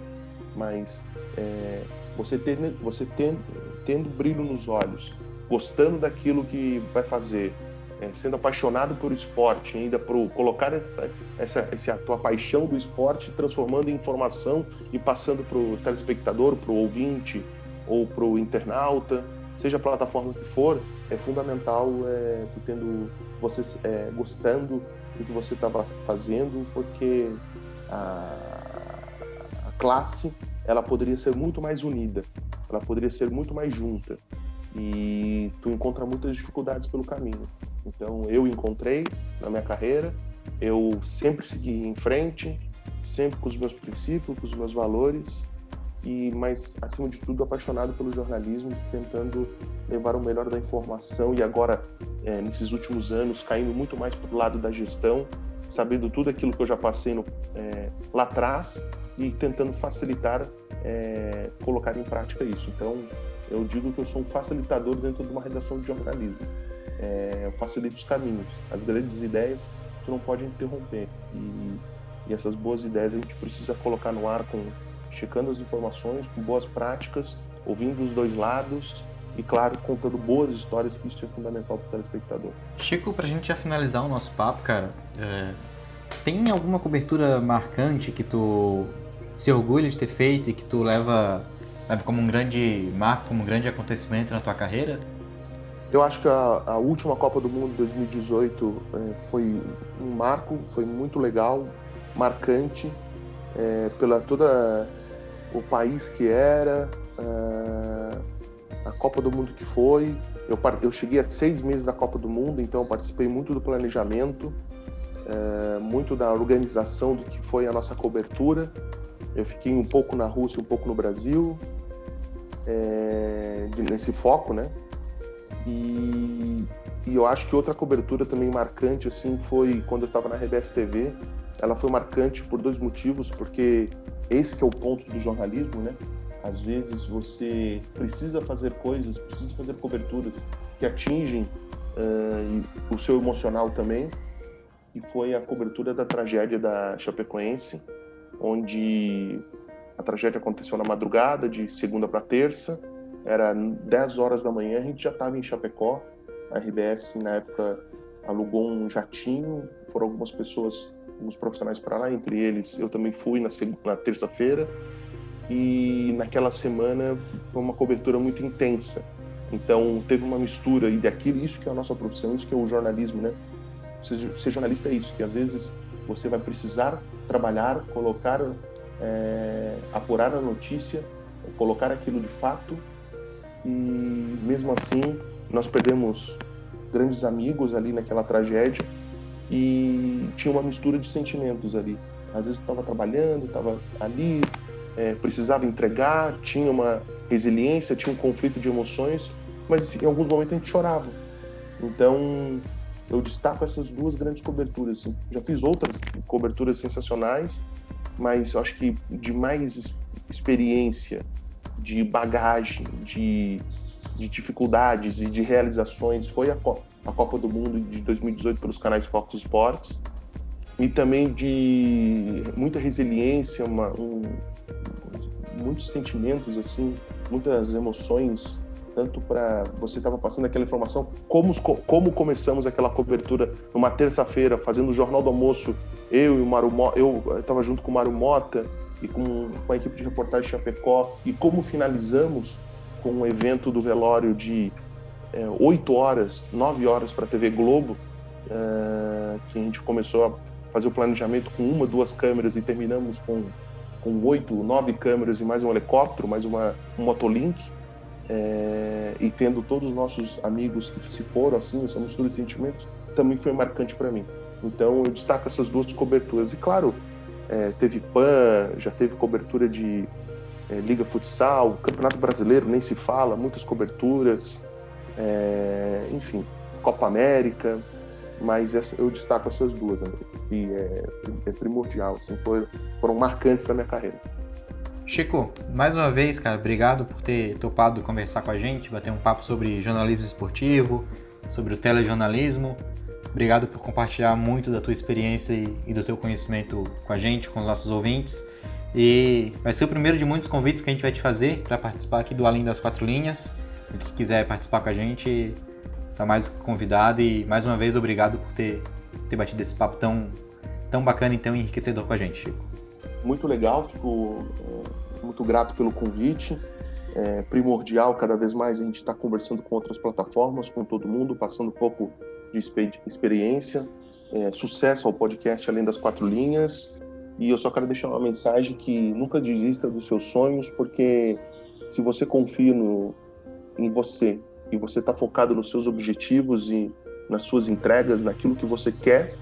Mas é, você, tendo, você tendo, tendo brilho nos olhos, gostando daquilo que vai fazer, é, sendo apaixonado por esporte, ainda por colocar essa, essa, essa tua paixão do esporte, transformando em informação e passando para o telespectador, para o ouvinte ou para o internauta, seja a plataforma que for, é fundamental é, tendo você é, gostando do que você estava fazendo, porque a, a classe ela poderia ser muito mais unida, ela poderia ser muito mais junta e tu encontra muitas dificuldades pelo caminho. Então eu encontrei na minha carreira, eu sempre segui em frente, sempre com os meus princípios, com os meus valores e mas acima de tudo apaixonado pelo jornalismo, tentando levar o melhor da informação e agora é, nesses últimos anos caindo muito mais para o lado da gestão, sabendo tudo aquilo que eu já passei no, é, lá atrás e tentando facilitar é, colocar em prática isso. Então eu digo que eu sou um facilitador dentro de uma redação de jornalismo. É, eu facilito os caminhos, as grandes ideias tu não pode interromper e, e essas boas ideias a gente precisa colocar no ar com checando as informações, com boas práticas, ouvindo os dois lados e, claro, contando boas histórias, que isso é fundamental para o telespectador. Chico, para a gente já finalizar o nosso papo, cara, é... tem alguma cobertura marcante que tu se orgulha de ter feito e que tu leva, leva como um grande marco, como um grande acontecimento na tua carreira? Eu acho que a, a última Copa do Mundo 2018 é, foi um marco, foi muito legal, marcante, é, pela toda o país que era, uh, a Copa do Mundo que foi. Eu, eu cheguei a seis meses da Copa do Mundo, então participei muito do planejamento, uh, muito da organização do que foi a nossa cobertura. Eu fiquei um pouco na Rússia, um pouco no Brasil, é, nesse foco, né? E, e, eu acho que outra cobertura também marcante assim foi quando eu estava na RBS TV. Ela foi marcante por dois motivos, porque esse que é o ponto do jornalismo, né? Às vezes você precisa fazer coisas, precisa fazer coberturas que atingem uh, o seu emocional também. E foi a cobertura da tragédia da Chapecoense, onde a tragédia aconteceu na madrugada, de segunda para terça. Era 10 horas da manhã, a gente já estava em Chapecó. A RBS, na época, alugou um jatinho. Foram algumas pessoas alguns profissionais para lá, entre eles eu também fui na, na terça-feira e naquela semana foi uma cobertura muito intensa. Então teve uma mistura e daquilo, isso que é a nossa profissão, isso que é o jornalismo, né? Ser, ser jornalista é isso, que às vezes você vai precisar trabalhar, colocar, é, apurar a notícia, colocar aquilo de fato e mesmo assim nós perdemos grandes amigos ali naquela tragédia e tinha uma mistura de sentimentos ali. Às vezes eu estava trabalhando, estava ali, é, precisava entregar, tinha uma resiliência, tinha um conflito de emoções, mas em alguns momentos a gente chorava. Então eu destaco essas duas grandes coberturas. Assim. Já fiz outras coberturas sensacionais, mas eu acho que de mais experiência, de bagagem, de, de dificuldades e de realizações. Foi a Copa, a Copa do Mundo de 2018 pelos canais Fox Sports. E também de muita resiliência, uma, um, muitos sentimentos assim, muitas emoções tanto para você estava passando aquela informação, como, como começamos aquela cobertura numa terça-feira, fazendo o Jornal do Almoço, eu e o Mota, eu estava junto com o Mário Mota e com, com a equipe de reportagem Chapecó, e como finalizamos com um evento do velório de é, 8 horas, 9 horas para a TV Globo, é, que a gente começou a fazer o planejamento com uma, duas câmeras e terminamos com com oito, nove câmeras e mais um helicóptero, mais uma, um motolink, é, e tendo todos os nossos amigos que se foram, assim, mistura de sentimentos, também foi marcante para mim. Então eu destaco essas duas coberturas. E claro, é, teve PAN, já teve cobertura de é, Liga Futsal, Campeonato Brasileiro, nem se fala, muitas coberturas, é, enfim, Copa América, mas essa, eu destaco essas duas, que é, é primordial, assim, foram, foram marcantes da minha carreira. Chico, mais uma vez, cara, obrigado por ter topado conversar com a gente, bater um papo sobre jornalismo esportivo, sobre o telejornalismo. Obrigado por compartilhar muito da tua experiência e, do teu conhecimento com a gente, com os nossos ouvintes. E vai ser o primeiro de muitos convites que a gente vai te fazer para participar aqui do Além das Quatro Linhas. Se quiser participar com a gente, tá mais convidado e mais uma vez obrigado por ter, ter batido esse papo tão, tão bacana e tão enriquecedor com a gente, Chico. Muito legal, fico é, muito grato pelo convite. É primordial cada vez mais a gente estar tá conversando com outras plataformas, com todo mundo, passando um pouco de experiência. É, sucesso ao podcast Além das Quatro Linhas. E eu só quero deixar uma mensagem que nunca desista dos seus sonhos, porque se você confia no, em você e você está focado nos seus objetivos e nas suas entregas, naquilo que você quer,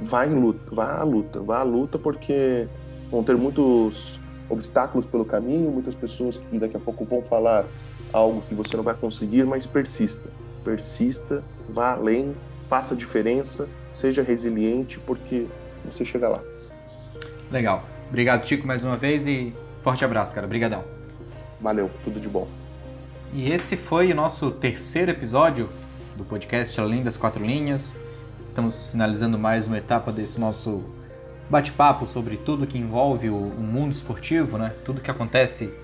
vá em luta, vá à luta, vá à luta porque vão ter muitos obstáculos pelo caminho, muitas pessoas que daqui a pouco vão falar algo que você não vai conseguir, mas persista, persista, vá além, faça diferença, seja resiliente porque você chega lá. Legal. Obrigado, Chico, mais uma vez e forte abraço, cara. Obrigadão. Valeu, tudo de bom. E esse foi o nosso terceiro episódio do podcast Além das Quatro Linhas. Estamos finalizando mais uma etapa desse nosso bate-papo sobre tudo que envolve o, o, mundo esportivo, né? Tudo que acontece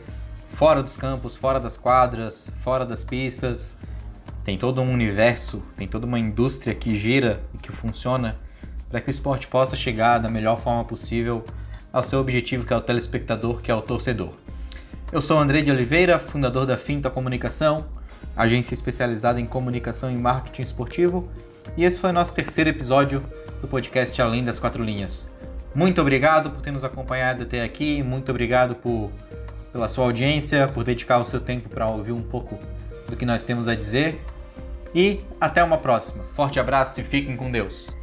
fora dos campos, fora das quadras, fora das pistas. Tem todo um universo, tem toda uma indústria que gira e que funciona para que o esporte possa chegar da melhor forma possível ao seu objetivo, que é o telespectador, que é o torcedor. Eu sou André de Oliveira, fundador da Finta Comunicação, agência especializada em comunicação e marketing esportivo, e esse foi o nosso terceiro episódio do podcast Além das Quatro Linhas. Muito obrigado por ter nos acompanhado até aqui, muito obrigado por, pela sua audiência, por dedicar o seu tempo para ouvir um pouco do que nós temos a dizer. E até uma próxima. Forte abraço e fiquem com Deus.